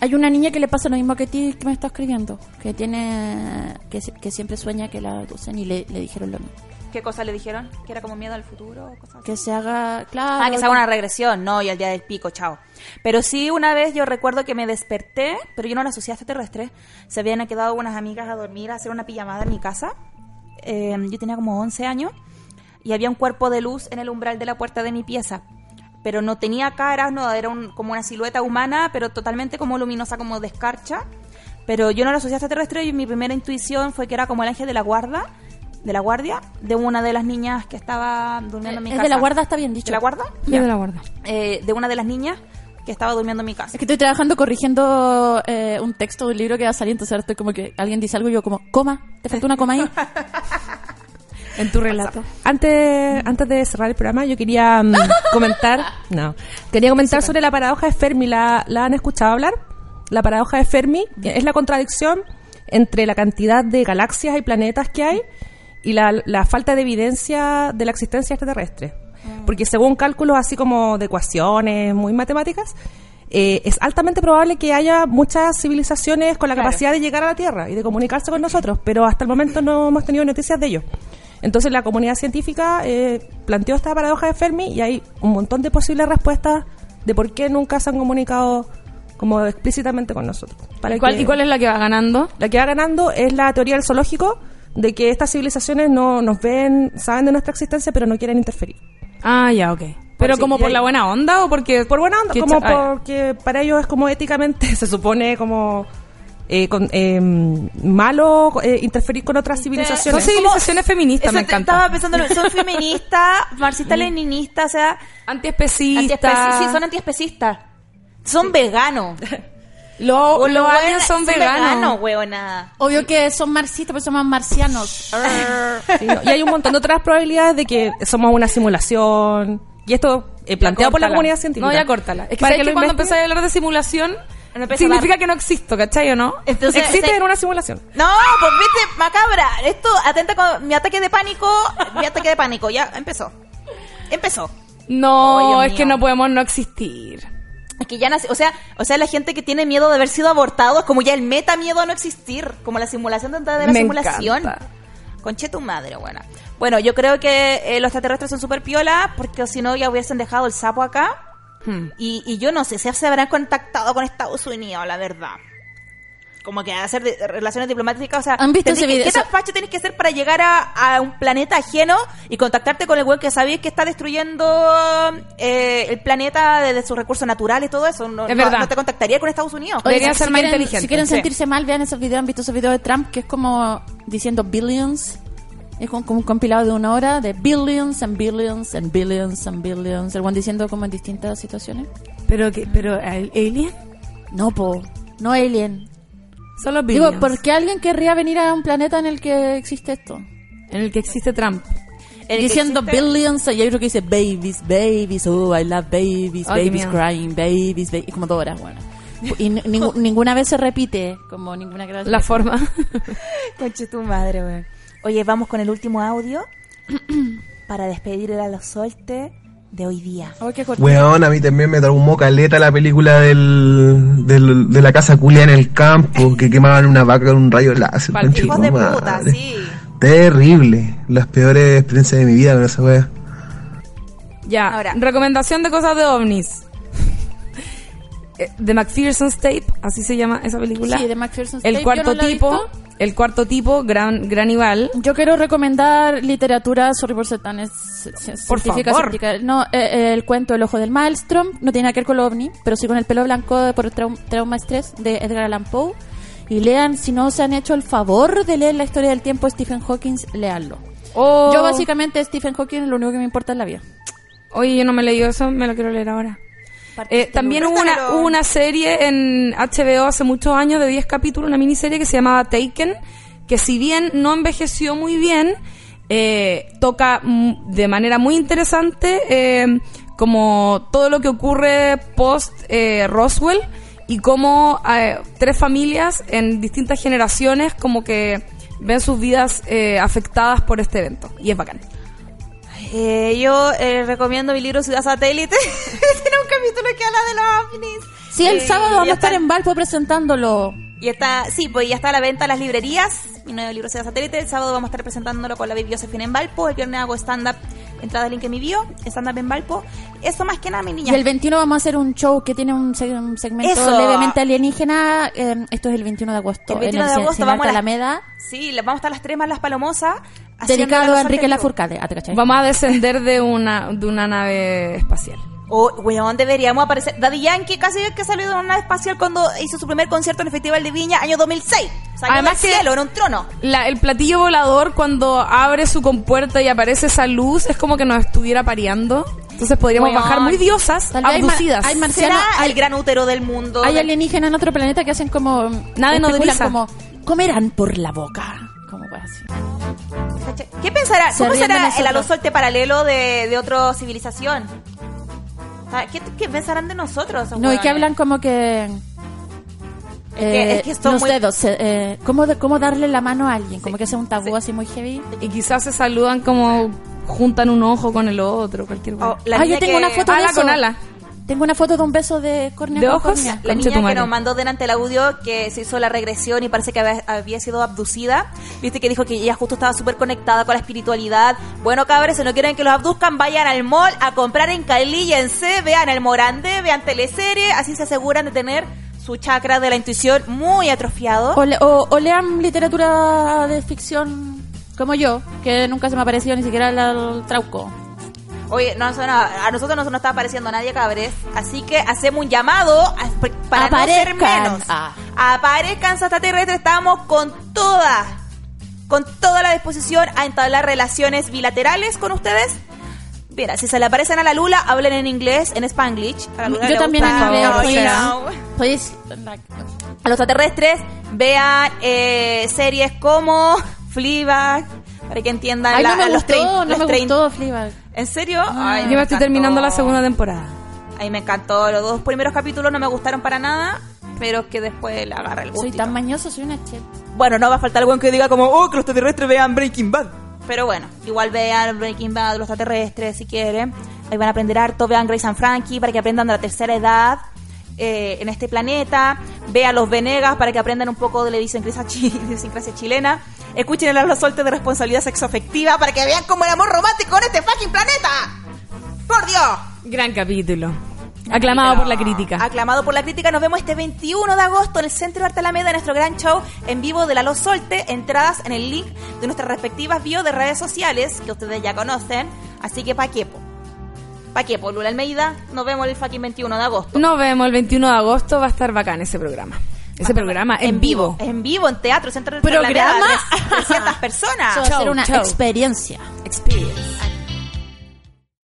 Hay una niña que le pasa lo mismo que a ti que me está escribiendo, que tiene que, que siempre sueña que la aducen y le, le dijeron lo mismo. ¿Qué cosa le dijeron? ¿Que era como miedo al futuro o cosas así? Que se haga, claro. Ah, que se haga una regresión, no, y el día del pico, chao. Pero sí, una vez yo recuerdo que me desperté, pero yo no la asocié a extraterrestre. Se habían quedado unas amigas a dormir, a hacer una pijamada en mi casa. Eh, yo tenía como 11 años y había un cuerpo de luz en el umbral de la puerta de mi pieza. Pero no tenía caras, no, era un- como una silueta humana, pero totalmente como luminosa, como de escarcha. Pero yo no la asocié a extraterrestre y mi primera intuición fue que era como el ángel de la guarda, de la guardia, de una de las niñas que estaba durmiendo en mi Es casa. de la guarda, está bien dicho. ¿De la guarda? Ya de la guarda. eh, de una de las niñas que estaba durmiendo en mi casa. Es que estoy trabajando corrigiendo eh, un texto de un libro que va a salir, entonces ahora estoy como que alguien dice algo y yo como, coma, te falta una coma ahí. En tu relato. Antes, antes de cerrar el programa, yo quería mm, comentar, no, quería comentar sobre la paradoja de Fermi. ¿La, ¿La han escuchado hablar? La paradoja de Fermi es la contradicción entre la cantidad de galaxias y planetas que hay y la, la falta de evidencia de la existencia extraterrestre. Porque según cálculos así como de ecuaciones muy matemáticas, eh, es altamente probable que haya muchas civilizaciones con la Claro. capacidad de llegar a la Tierra y de comunicarse con nosotros, pero hasta el momento no hemos tenido noticias de ello. Entonces la comunidad científica eh, planteó esta paradoja de Fermi y hay un montón de posibles respuestas de por qué nunca se han comunicado como explícitamente con nosotros. Para ¿Y cuál, que- ¿Y cuál es la que va ganando? la que va ganando es la teoría del zoológico de que estas civilizaciones no nos ven, saben de nuestra existencia, pero no quieren interferir. Ah, ya, ok. ¿Pero sí, como por la buena onda o porque...? Por buena onda, como ah, porque para ellos es como éticamente, se supone como eh, con, eh, malo eh, interferir con otras Son civilizaciones. civilizaciones feministas, me encanta. Estaba pensando, son feministas, marxistas-leninistas, o sea, Antiespecistas. antiespeci- sí, son antiespecistas. Son veganos. Los, O los buena- aliens son veganos. veganos. Obvio que son marxistas, pero son más marcianos. Y hay un montón de otras probabilidades de que somos una simulación. Y esto eh, planteado por la comunidad científica. No, ya córtala. Es que, Para ¿sabes que que lo cuando empezáis a hablar de simulación, No significa que no existo, ¿cachai o no? Entonces, Existe se- en una simulación. No, pues viste, macabra. Esto, atenta con mi ataque de pánico. Mi ataque de pánico, ya empezó. Empezó. No, Oh, es que no podemos no existir. Es que ya nace, o sea, o sea, la gente que tiene miedo de haber sido abortado es como ya el meta miedo a no existir, como la simulación dentro de la Me simulación. encanta. Conche tu madre, buena. Bueno, yo creo que eh, los extraterrestres son súper piola, porque si no ya hubiesen dejado el sapo acá. Hmm. Y, y yo no sé si se habrán contactado con Estados Unidos, la verdad. Como que hacer de- relaciones diplomáticas, o sea, ¿Han visto ese video? ¿qué tan facho tenés que ser para llegar a, a un planeta ajeno y contactarte con el weón que sabéis que está destruyendo eh, el planeta desde sus recursos naturales y todo eso? No, Es no- verdad. no te contactaría con Estados Unidos. Deberían si ser más quieren- inteligentes. Si quieren Sí. sentirse mal, vean esos videos. ¿Han visto esos videos de Trump? Que es como diciendo billions. Es como, como un compilado de una hora de billions and billions and billions and billions. El one diciendo como en distintas situaciones. Pero que, pero ¿el alien? No, po. No alien. Solo Digo, billions. ¿por qué alguien querría venir a un planeta en el que existe esto? En el que existe Trump. El Diciendo existe- billions, y hay otro que dice babies, babies, oh, I love babies, qué babies crying, babies, babies, y como dos horas, bueno. Y ninguna vez se repite, como ninguna gracia. La forma. Conche tu madre, weón. Oye, vamos con el último audio para despedir a los soltes de hoy día. Qué cortito. Weón, a mí también me traumó caleta la película del, del- de la casa culia en el campo, que quemaban una vaca con un rayo láser. Hijos de puta, sí. Terrible. Las peores experiencias de mi vida con esa wea. Ya, Ahora. recomendación de cosas de ovnis. Eh, The McPherson's Tape, así se llama esa película. Sí, de McPherson's El Tape, cuarto yo no la he tipo, visto. El cuarto tipo, gran, Granival. Yo quiero recomendar literatura, sorry por ser tan es- Por científica, favor. científica. No, eh, eh, el cuento El ojo del maelstrom, no tiene nada que ver con lo ovni, pero sí con el pelo blanco de- por trau- trauma estrés de Edgar Allan Poe. Y lean, si no se han hecho el favor de leer la historia del tiempo Stephen Hawking, leanlo. Oh, Yo básicamente Stephen Hawking lo único que me importa es la vida. Oye, yo no me he leído eso, me lo quiero leer ahora. Eh, también hubo una, hubo una serie en HBO hace muchos años de 10 capítulos, una miniserie que se llamaba Taken, que si bien no envejeció muy bien, eh, toca de manera muy interesante eh, como todo lo que ocurre post eh, Roswell y cómo eh, tres familias en distintas generaciones como que ven sus vidas eh, afectadas por este evento. Y es bacán. Eh, yo eh, recomiendo mi libro Ciudad Satélite. Tiene un capítulo que habla de los ovnis. Sí, el Eh, sábado vamos a estar en Valpo presentándolo. Y está, sí, pues ya está a la venta en las librerías. Mi nuevo libro Ciudad Satélite. El sábado vamos a estar presentándolo con la Baby Josefina en Valpo. El viernes hago stand-up. Entrada link en mi bio. Stand-up en Valpo. Eso más que nada, mi niña. Y el 21 vamos a hacer un show que tiene un, seg- un segmento Eso. levemente alienígena. eh, esto es el 21 de agosto. El 21 en de agosto vamos a las- Alameda. Sí, vamos a estar las tres más las palomosas. Dedicado la a Enrique. Lafourcade. Ah. Vamos a descender de una, de una nave espacial. Oh, weón, deberíamos aparecer. Daddy Yankee casi que salió de una nave espacial cuando hizo su primer concierto en el Festival de Viña, año 2006. Salió Además del que- cielo, en un trono. La- el platillo volador cuando abre su compuerta y aparece esa luz es como que nos estuviera pareando. Entonces podríamos Weón. bajar muy diosas, Tal vez hay ma- abducidas. hay marcianos- Será hay- el gran útero del mundo. Hay del- alienígenas en otro planeta que hacen como. Especulan nodriza. como. Comerán por la boca. Como así. ¿Cachai? ¿Qué pensará? Se ¿Cómo será el alosolte paralelo de, de otra civilización? O sea, ¿Qué, qué pensarán de nosotros? No, y que hablan como que. que- es que son los muy- dedos, eh, eh, ¿cómo, de- ¿cómo darle la mano a alguien? Como que sea un tabú así muy heavy. Y quizás se saludan como juntan un ojo con el otro, cualquier cosa. Oh, ah, yo tengo que- una foto de ala eso. con ala. Tengo una foto de un beso de córnea ¿De ojos? córnea. La niña que nos mandó delante el audio que se hizo la regresión y parece que había, había sido abducida. Viste que dijo que ella justo estaba súper conectada con la espiritualidad. Bueno, cabres, si no quieren que los abduzcan, vayan al mall a comprar en Cali y en C, vean el Morandé, vean teleserie, así se aseguran de tener su chakra de la intuición muy atrofiado. O, le- o- o lean literatura de ficción como yo, que nunca se me ha parecido ni siquiera el, el trauco. Oye, no, no, no, a nosotros no nos está apareciendo nadie, cabres. Así que hacemos un llamado a- para no ser Aparezcan. menos. Ah. Aparezcan extraterrestres. Estamos con toda, con toda la disposición a entablar relaciones bilaterales con ustedes. Mira, si se le aparecen a la Lula, hablen en inglés, en Spanglish. A la Lula Yo también en gusta- inglés, Oh, please. yeah. Please. A los extraterrestres, vean eh, series como Fleabag, para que entiendan Ay, la- no me los gustó, trein- no los me trein- gustó Fleabag. ¿En serio? Ay, Yo me estoy terminando la segunda temporada. Ay, me encantó. Los dos primeros capítulos no me gustaron para nada, pero que después le agarra el gusto. Soy tan mañoso, soy una chet. Bueno, no va a faltar algo que diga como, oh, que los extraterrestres vean Breaking Bad. Pero bueno, igual vean Breaking Bad, los extraterrestres, si quieren. Ahí van a aprender harto. Vean Grace and Frankie para que aprendan de la tercera edad eh, en este planeta. Vean Los Venegas para que aprendan un poco de la idiosincrasia, chi- idiosincrasia chilena. Escuchen el habla suelta de responsabilidad sexoafectiva para que vean cómo el amor romántico en este fucking planeta. ¡Por Dios! Gran capítulo. Aclamado por la crítica. Aclamado por la crítica. Nos vemos este 21 de agosto en el Centro de Arte Alameda, nuestro gran show en vivo de la Los Solte. Entradas en el link de nuestras respectivas bio de redes sociales, que ustedes ya conocen. Así que pa' qué, po. Pa' qué, po, Lula Almeida. Nos vemos el fucking 21 de agosto. Nos vemos el 21 de agosto. Va a estar bacán ese programa. Ese programa en, vivo. En vivo, en teatro, Centro de ¿Programa? Alameda. 300 personas. Eso va a ser una experiencia. Experience.